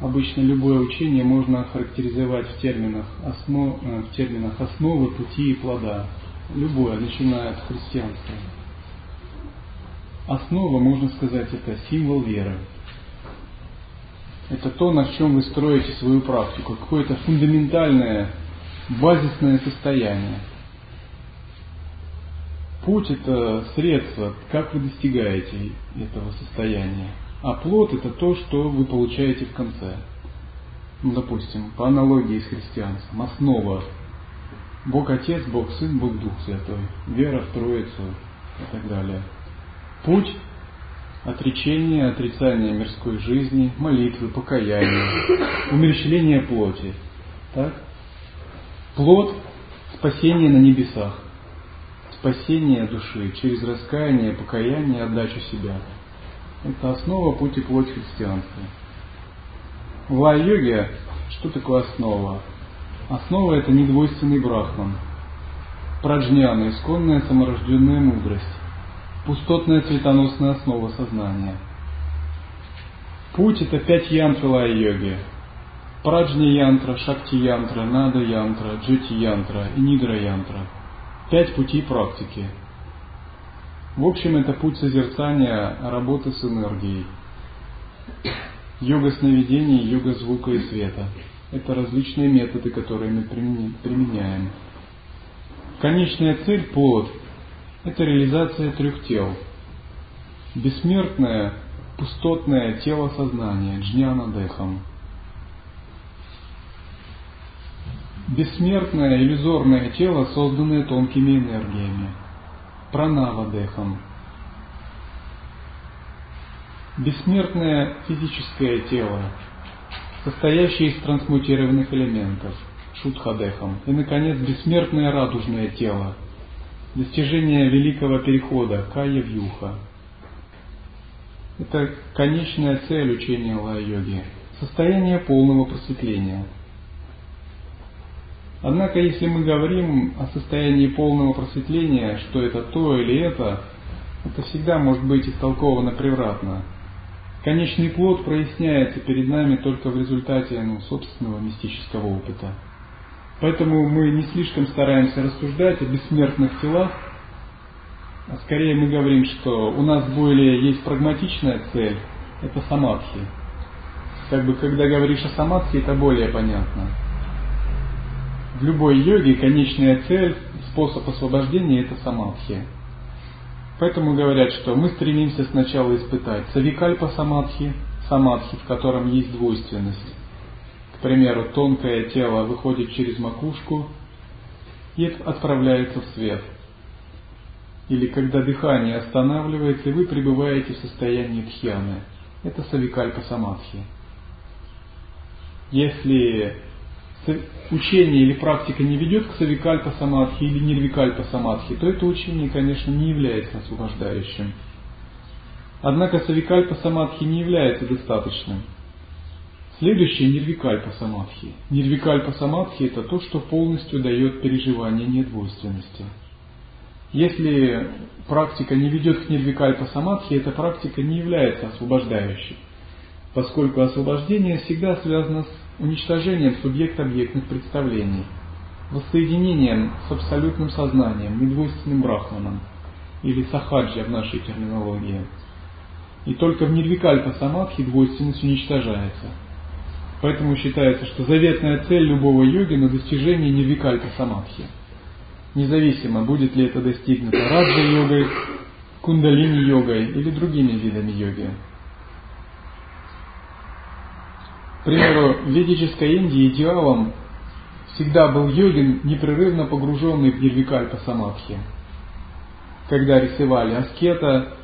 Обычно любое учение можно охарактеризовать в терминах, основ, э, в терминах основы, пути и плода. Любое, начиная от христианства. Основа, можно сказать, это символ веры. Это то, на чем вы строите свою практику, какое-то фундаментальное, базисное состояние. Путь – это средство, как вы достигаете этого состояния. А плод это то, что вы получаете в конце. Ну, допустим, по аналогии с христианством, основа Бог Отец, Бог Сын, Бог Дух Святой, вера в Троицу и так далее. Путь отречение, отрицание мирской жизни, молитвы, покаяние, умерщвление плоти. Так? Плод спасения на небесах, спасение души через раскаяние, покаяние, отдачу себя – это основа пути плоть христианства. В лай-йоге что такое основа? Основа это недвойственный брахман, праджняна, исконная саморожденная мудрость, пустотная цветоносная основа сознания. Путь это пять янтр лая-йоги. Праджни янтра, шакти янтра, нада янтра, джити янтра и нидра янтра. Пять путей практики. В общем, это путь созерцания работы с энергией. Йога сновидений, йога звука и света. Это различные методы, которые мы применяем. Конечная цель – плод. Это реализация трех тел. Бессмертное, пустотное тело сознания, джняна дехам. Бессмертное иллюзорное тело, созданное тонкими энергиями, пранава дехам. Бессмертное физическое тело, состоящее из трансмутированных элементов, шутхадехам. И, наконец, бессмертное радужное тело, достижение великого перехода, кая-вьюха. Это конечная цель учения лая-йоги, состояние полного просветления. Однако, если мы говорим о состоянии полного просветления, что это то или это, это всегда может быть истолковано превратно. Конечный плод проясняется перед нами только в результате ну, собственного мистического опыта. Поэтому мы не слишком стараемся рассуждать о бессмертных телах, а скорее мы говорим, что у нас более есть прагматичная цель, это самадхи. Как бы, когда говоришь о самадхи, это более понятно. В любой йоге конечная цель, способ освобождения – это самадхи. Поэтому говорят, что мы стремимся сначала испытать савикальпа самадхи, самадхи, в котором есть двойственность. К примеру, тонкое тело выходит через макушку и отправляется в свет. Или когда дыхание останавливается, и вы пребываете в состоянии дхьяны. Это савикальпа самадхи. Если учение или практика не ведет к савикальпа самадхи или нирвикальпа самадхи, то это учение, конечно, не является освобождающим. Однако савикальпа самадхи не является достаточным. Следующее – нирвикальпа самадхи. Нирвикальпа самадхи – это то, что полностью дает переживание недвойственности. Если практика не ведет к нирвикальпа самадхи, эта практика не является освобождающей, поскольку освобождение всегда связано с уничтожением субъект-объектных представлений, воссоединением с абсолютным сознанием, недвойственным брахманом, или сахаджа в нашей терминологии. И только в нирвикальпа самадхи двойственность уничтожается. Поэтому считается, что заветная цель любого йоги на достижение нирвикальпа самадхи. Независимо, будет ли это достигнуто раджа-йогой, кундалини-йогой или другими видами йоги. К примеру, в ведической Индии идеалом всегда был йогин, непрерывно погруженный в нирвикальпа самадхи. Когда рисовали аскета,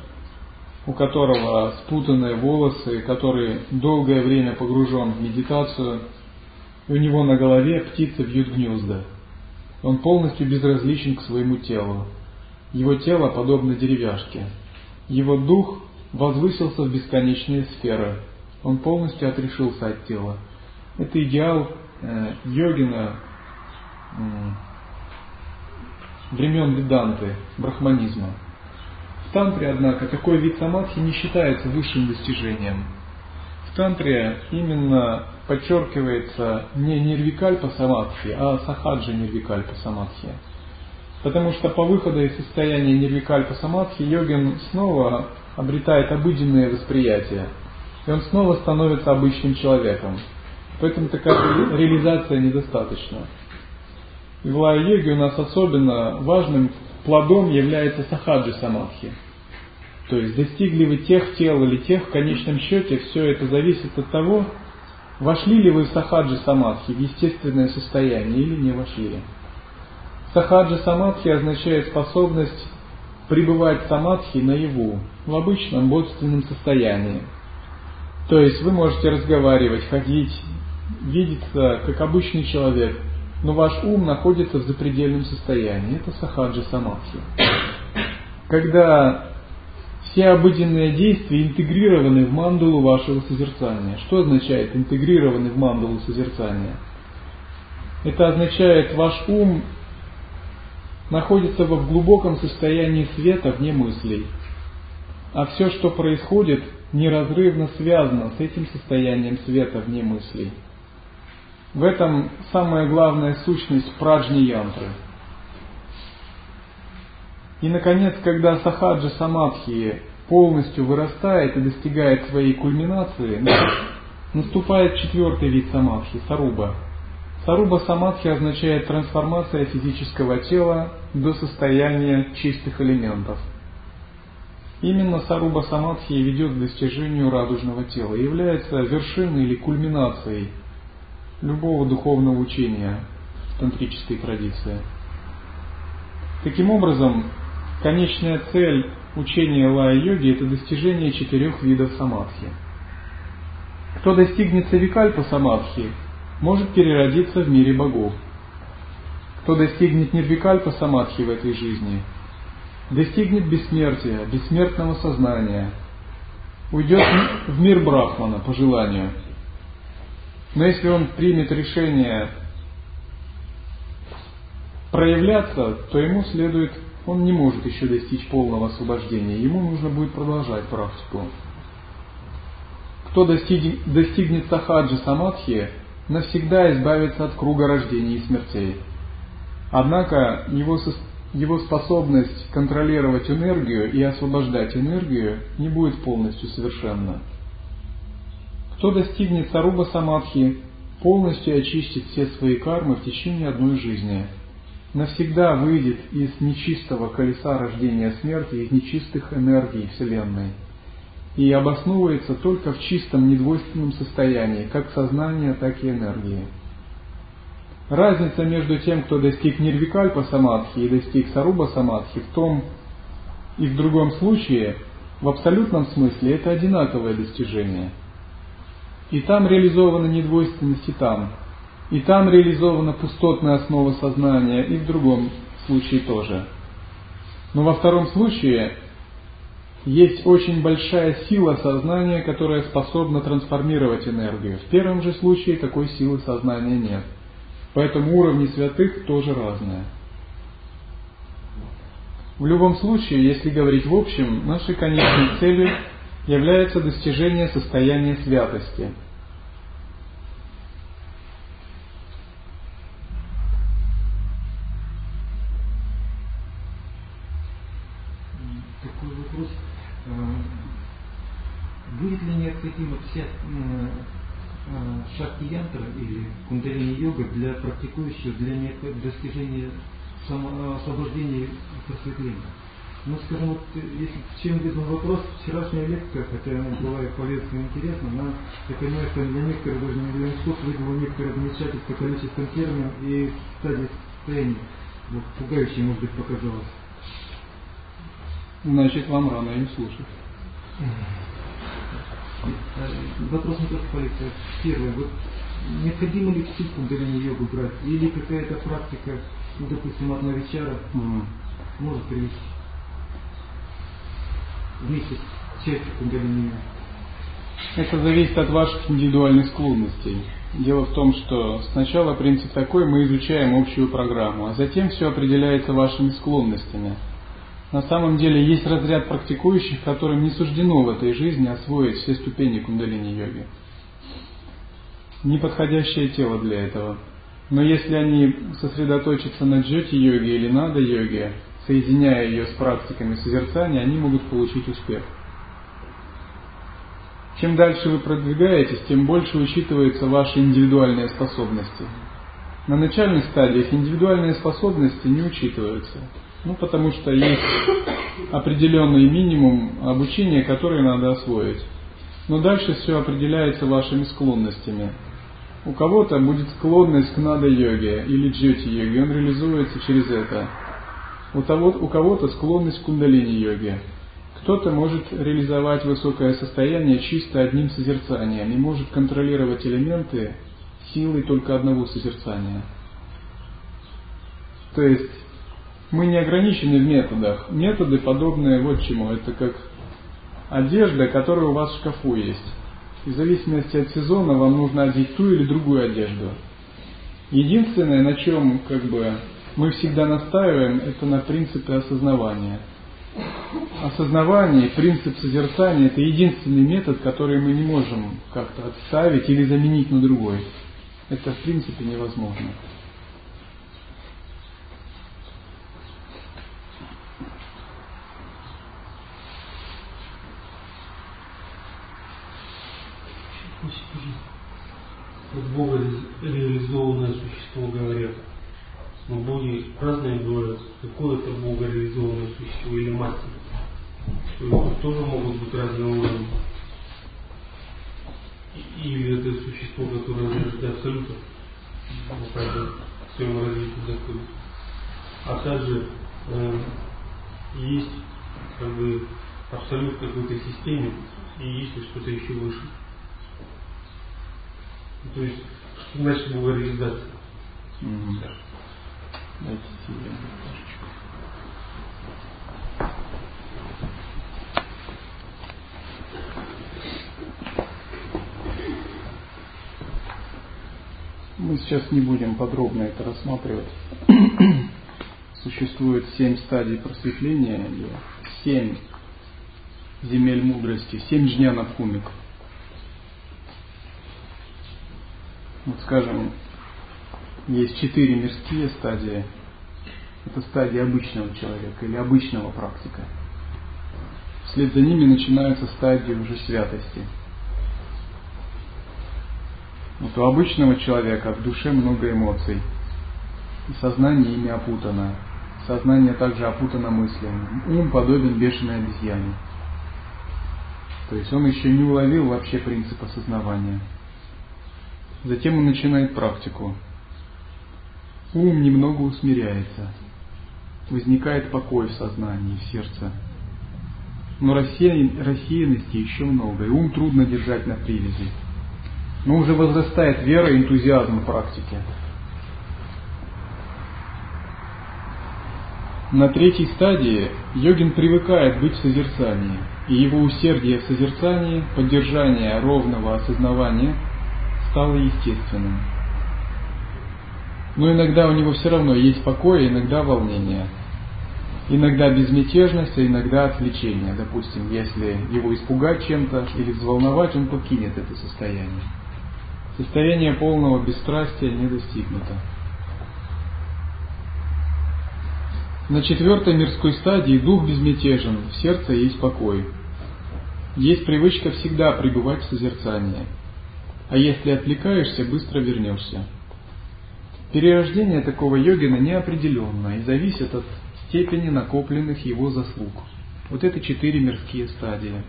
у которого спутанные волосы, который долгое время погружен в медитацию, и у него на голове птицы бьют гнезда. Он полностью безразличен к своему телу. Его тело подобно деревяшке. Его дух возвысился в бесконечные сферы – он полностью отрешился от тела. Это идеал э, йогина э, времен Веданты, брахманизма. В тантре, однако, такой вид самадхи не считается высшим достижением. В тантре именно подчеркивается не нирвикальпа самадхи, а сахаджа нирвикальпа самадхи. Потому что по выходу из состояния нирвикальпа самадхи йогин снова обретает обыденное восприятие – и он снова становится обычным человеком. Поэтому такая реализация недостаточна. И в лая-йоге у нас особенно важным плодом является сахаджи самадхи. То есть достигли вы тех тел или тех, в конечном счете все это зависит от того, вошли ли вы в сахаджи самадхи, в естественное состояние или не вошли. Сахаджи самадхи означает способность пребывать в самадхи наяву, в обычном бодственном состоянии – то есть вы можете разговаривать, ходить, видеться как обычный человек, но ваш ум находится в запредельном состоянии. Это сахаджа самадхи. Когда все обыденные действия интегрированы в мандалу вашего созерцания. Что означает интегрированы в мандалу созерцания? Это означает, ваш ум находится в глубоком состоянии света вне мыслей. А все, что происходит, неразрывно связано с этим состоянием света вне мыслей. В этом самая главная сущность праджни-янтры. И, наконец, когда сахаджа самадхи полностью вырастает и достигает своей кульминации, наступает четвертый вид самадхи – саруба. Саруба самадхи означает трансформация физического тела до состояния чистых элементов. Именно саруба самадхи ведет к достижению радужного тела является вершиной или кульминацией любого духовного учения в тантрической традиции. Таким образом, конечная цель учения лая-йоги – это достижение четырех видов самадхи. Кто достигнет савикальпа самадхи, может переродиться в мире богов. Кто достигнет нирвикальпа самадхи в этой жизни, достигнет бессмертия, бессмертного сознания, уйдет в мир Брахмана по желанию. Но если он примет решение проявляться, то ему следует, он не может еще достичь полного освобождения, ему нужно будет продолжать практику. Кто достиг, достигнет сахаджи самадхи, навсегда избавится от круга рождений и смертей. Однако его, его способность контролировать энергию и освобождать энергию не будет полностью совершенна. Кто достигнет саруба самадхи, полностью очистит все свои кармы в течение одной жизни, навсегда выйдет из нечистого колеса рождения смерти, из нечистых энергий Вселенной – и обосновывается только в чистом недвойственном состоянии, как сознания, так и энергии. Разница между тем, кто достиг нирвикальпа самадхи и достиг саруба самадхи в том и в другом случае, в абсолютном смысле, это одинаковое достижение. И там реализована недвойственность, и там. И там реализована пустотная основа сознания, и в другом случае тоже. Но во втором случае есть очень большая сила сознания, которая способна трансформировать энергию. В первом же случае такой силы сознания нет. Поэтому уровни святых тоже разные. В любом случае, если говорить в общем, нашей конечной целью является достижение состояния святости – шакти-янтра или кундалини-йога для практикующих для достижения освобождения просветления? Ну, скажем, вот, если чем вызван вопрос, вчерашняя лекция, хотя она была и полезна и интересна, но я понимаю, что для некоторых, даже не для института, вызвало некоторое замечательство количеством терминов и стадий состояния. Вот, пугающее, может быть, показалось. Значит, вам рано им слушать. Вопрос не только полиция. Первое, вот необходимо ли всю кундалини йогу брать? Или какая-то практика, ну, допустим, от новичара mm. может привести вместе с частью кундалини Это зависит от ваших индивидуальных склонностей. Дело в том, что сначала принцип такой, мы изучаем общую программу, а затем все определяется вашими склонностями. На самом деле есть разряд практикующих, которым не суждено в этой жизни освоить все ступени кундалини-йоги. Неподходящее тело для этого. Но если они сосредоточатся на джоти-йоге или нада-йоге, соединяя ее с практиками созерцания, они могут получить успех. Чем дальше вы продвигаетесь, тем больше учитываются ваши индивидуальные способности. На начальных стадиях индивидуальные способности не учитываются. Ну, потому что есть определенный минимум обучения, который надо освоить. Но дальше все определяется вашими склонностями. У кого-то будет склонность к нада-йоге или джоти-йоге, он реализуется через это. У, того, у кого-то склонность к кундалини-йоге. Кто-то может реализовать высокое состояние чисто одним созерцанием и может контролировать элементы силой только одного созерцания. То есть мы не ограничены в методах. Методы подобные вот чему. Это как одежда, которая у вас в шкафу есть. И в зависимости от сезона вам нужно одеть ту или другую одежду. Единственное, на чем как бы мы всегда настаиваем, это на принципе осознавания. осознавание, принцип созерцания – это единственный метод, который мы не можем как-то отставить или заменить на другой. Это в принципе невозможно. Вот Бога реализованное существо говорят. Но боги разные бывают. Какое это Бога реализованное существо или мать? Что тоже могут быть разные уровни. Или это существо, которое до абсолюта, в своем развитии доходит. А также э, есть как бы абсолют какой-то системе и есть что-то еще выше. То есть, что значит его реализация? Дайте себе Мы сейчас не будем подробно это рассматривать. Существует семь стадий просветления семь земель мудрости, семь жнянов кумик. Вот скажем, есть четыре мирские стадии. Это стадия обычного человека или обычного практика. Вслед за ними начинаются стадии уже святости. Вот у обычного человека в душе много эмоций. И сознание ими опутано. Сознание также опутано мыслями. Ум подобен бешеной обезьяне. То есть он еще не уловил вообще принцип осознавания. Затем он начинает практику. Ум немного усмиряется. Возникает покой в сознании, в сердце. Но рассеянности еще много, и ум трудно держать на привязи. Но уже возрастает вера и энтузиазм в практике. На третьей стадии йогин привыкает быть в созерцании, и его усердие в созерцании, поддержание ровного осознавания – стало естественным. Но иногда у него все равно есть покой, иногда волнение. Иногда безмятежность, а иногда отвлечение. Допустим, если его испугать чем-то или взволновать, он покинет это состояние. Состояние полного бесстрастия не достигнуто. На четвертой мирской стадии дух безмятежен, в сердце есть покой. Есть привычка всегда пребывать в созерцании – а если отвлекаешься, быстро вернешься. Перерождение такого йогина неопределенно и зависит от степени накопленных его заслуг. Вот это четыре мирские стадии.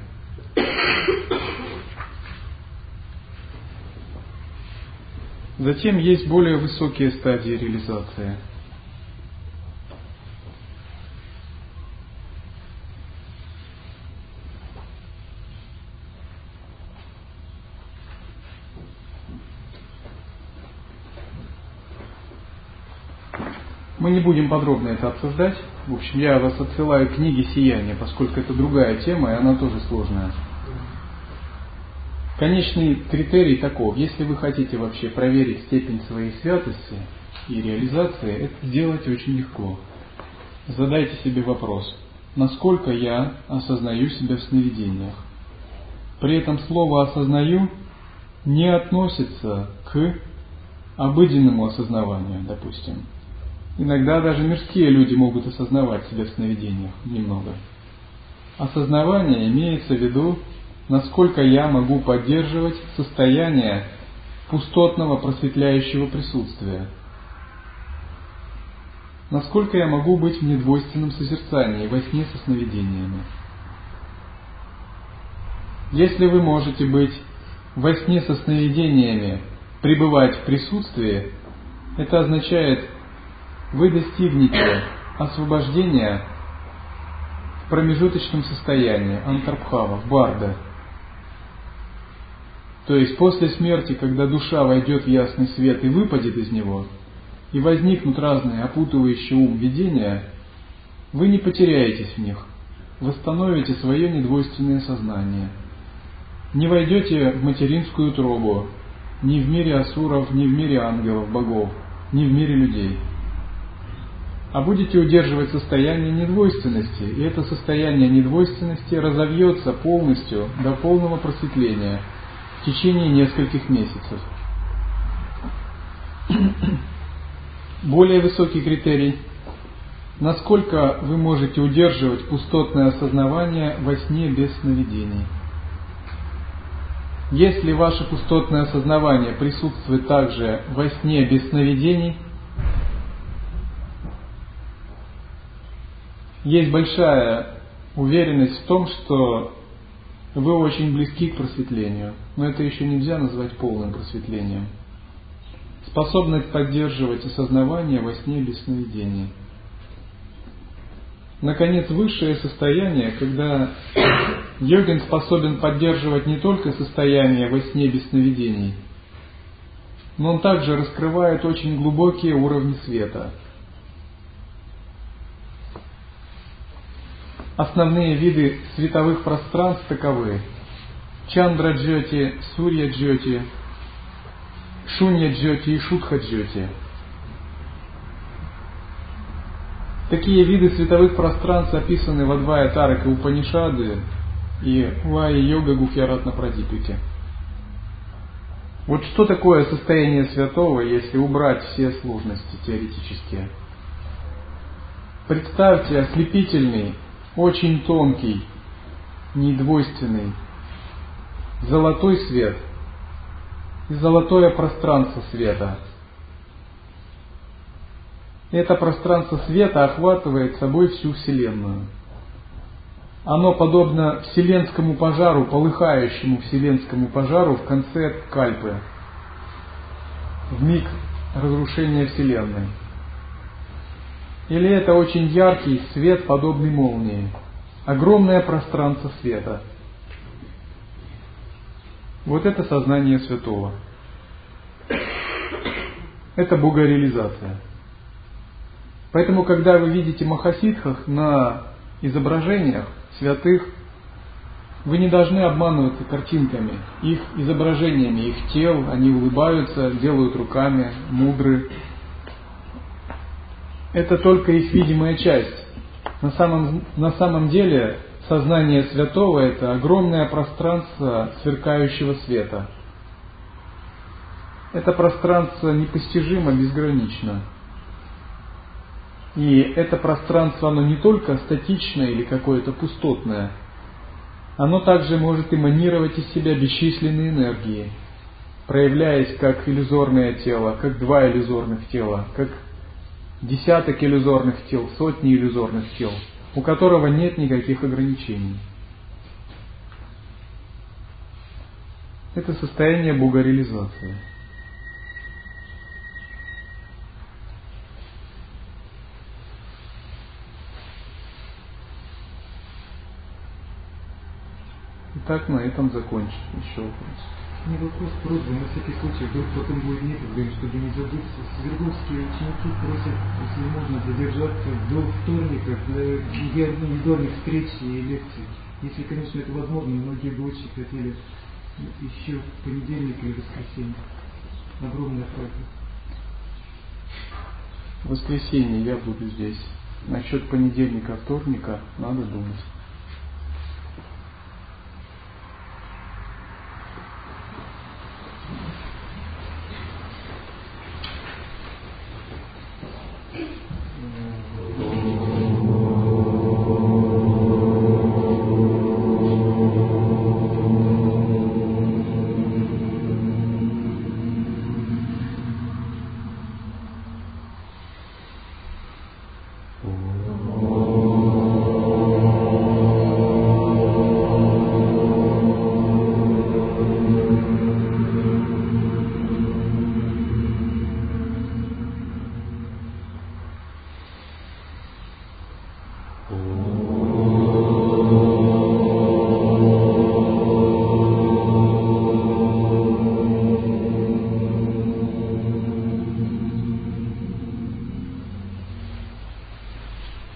Затем есть более высокие стадии реализации – Мы не будем подробно это обсуждать. В общем, я вас отсылаю к книге «Сияние», поскольку это другая тема, и она тоже сложная. Конечный критерий таков. Если вы хотите вообще проверить степень своей святости и реализации, это сделать очень легко. Задайте себе вопрос, насколько я осознаю себя в сновидениях. При этом слово «осознаю» не относится к обыденному осознаванию, допустим. Иногда даже мирские люди могут осознавать себя в сновидениях немного. Осознавание имеется в виду, насколько я могу поддерживать состояние пустотного просветляющего присутствия. Насколько я могу быть в недвойственном созерцании во сне со сновидениями. Если вы можете быть во сне со сновидениями, пребывать в присутствии, это означает вы достигнете освобождения в промежуточном состоянии, антарбхава, барда. То есть после смерти, когда душа войдет в ясный свет и выпадет из него, и возникнут разные опутывающие ум видения, вы не потеряетесь в них, восстановите свое недвойственное сознание. Не войдете в материнскую тробу, ни в мире асуров, ни в мире ангелов, богов, ни в мире людей – а будете удерживать состояние недвойственности, и это состояние недвойственности разовьется полностью до полного просветления в течение нескольких месяцев. Более высокий критерий – насколько вы можете удерживать пустотное осознавание во сне без сновидений. Если ваше пустотное осознавание присутствует также во сне без сновидений – есть большая уверенность в том, что вы очень близки к просветлению, но это еще нельзя назвать полным просветлением. Способность поддерживать осознавание во сне без сновидений. Наконец, высшее состояние, когда йогин способен поддерживать не только состояние во сне без сновидений, но он также раскрывает очень глубокие уровни света – Основные виды световых пространств таковы. Чандра Джоти, Сурья Джоти, Шунья Джоти и Шутха Джоти. Такие виды световых пространств описаны в Адвая Тарака Упанишады и Вая Йога Гухьяратна Прадипике. Вот что такое состояние святого, если убрать все сложности теоретические? Представьте ослепительный очень тонкий, недвойственный, золотой свет и золотое пространство света. Это пространство света охватывает собой всю Вселенную. Оно подобно вселенскому пожару, полыхающему вселенскому пожару в конце кальпы, в миг разрушения Вселенной. Или это очень яркий свет, подобный молнии. Огромное пространство света. Вот это сознание святого. Это богореализация. Поэтому, когда вы видите махасидхах на изображениях святых, вы не должны обманываться картинками, их изображениями, их тел, они улыбаются, делают руками, мудры, это только их видимая часть. На самом, на самом деле сознание святого – это огромное пространство сверкающего света. Это пространство непостижимо, безгранично. И это пространство, оно не только статичное или какое-то пустотное, оно также может эманировать из себя бесчисленные энергии, проявляясь как иллюзорное тело, как два иллюзорных тела, как десяток иллюзорных тел, сотни иллюзорных тел, у которого нет никаких ограничений. Это состояние богореализации. Итак, на этом закончим. Еще вопрос. Не вопрос, просьба, на всякий случай, вдруг потом будет некогда, чтобы не забыть. Свердловские ученики просят, если можно, задержаться до вторника для индивидуальных встреч и лекций. Если, конечно, это возможно, многие бы очень хотели еще в понедельник или воскресенье. Огромная просьба. В воскресенье я буду здесь. Насчет понедельника, вторника надо думать.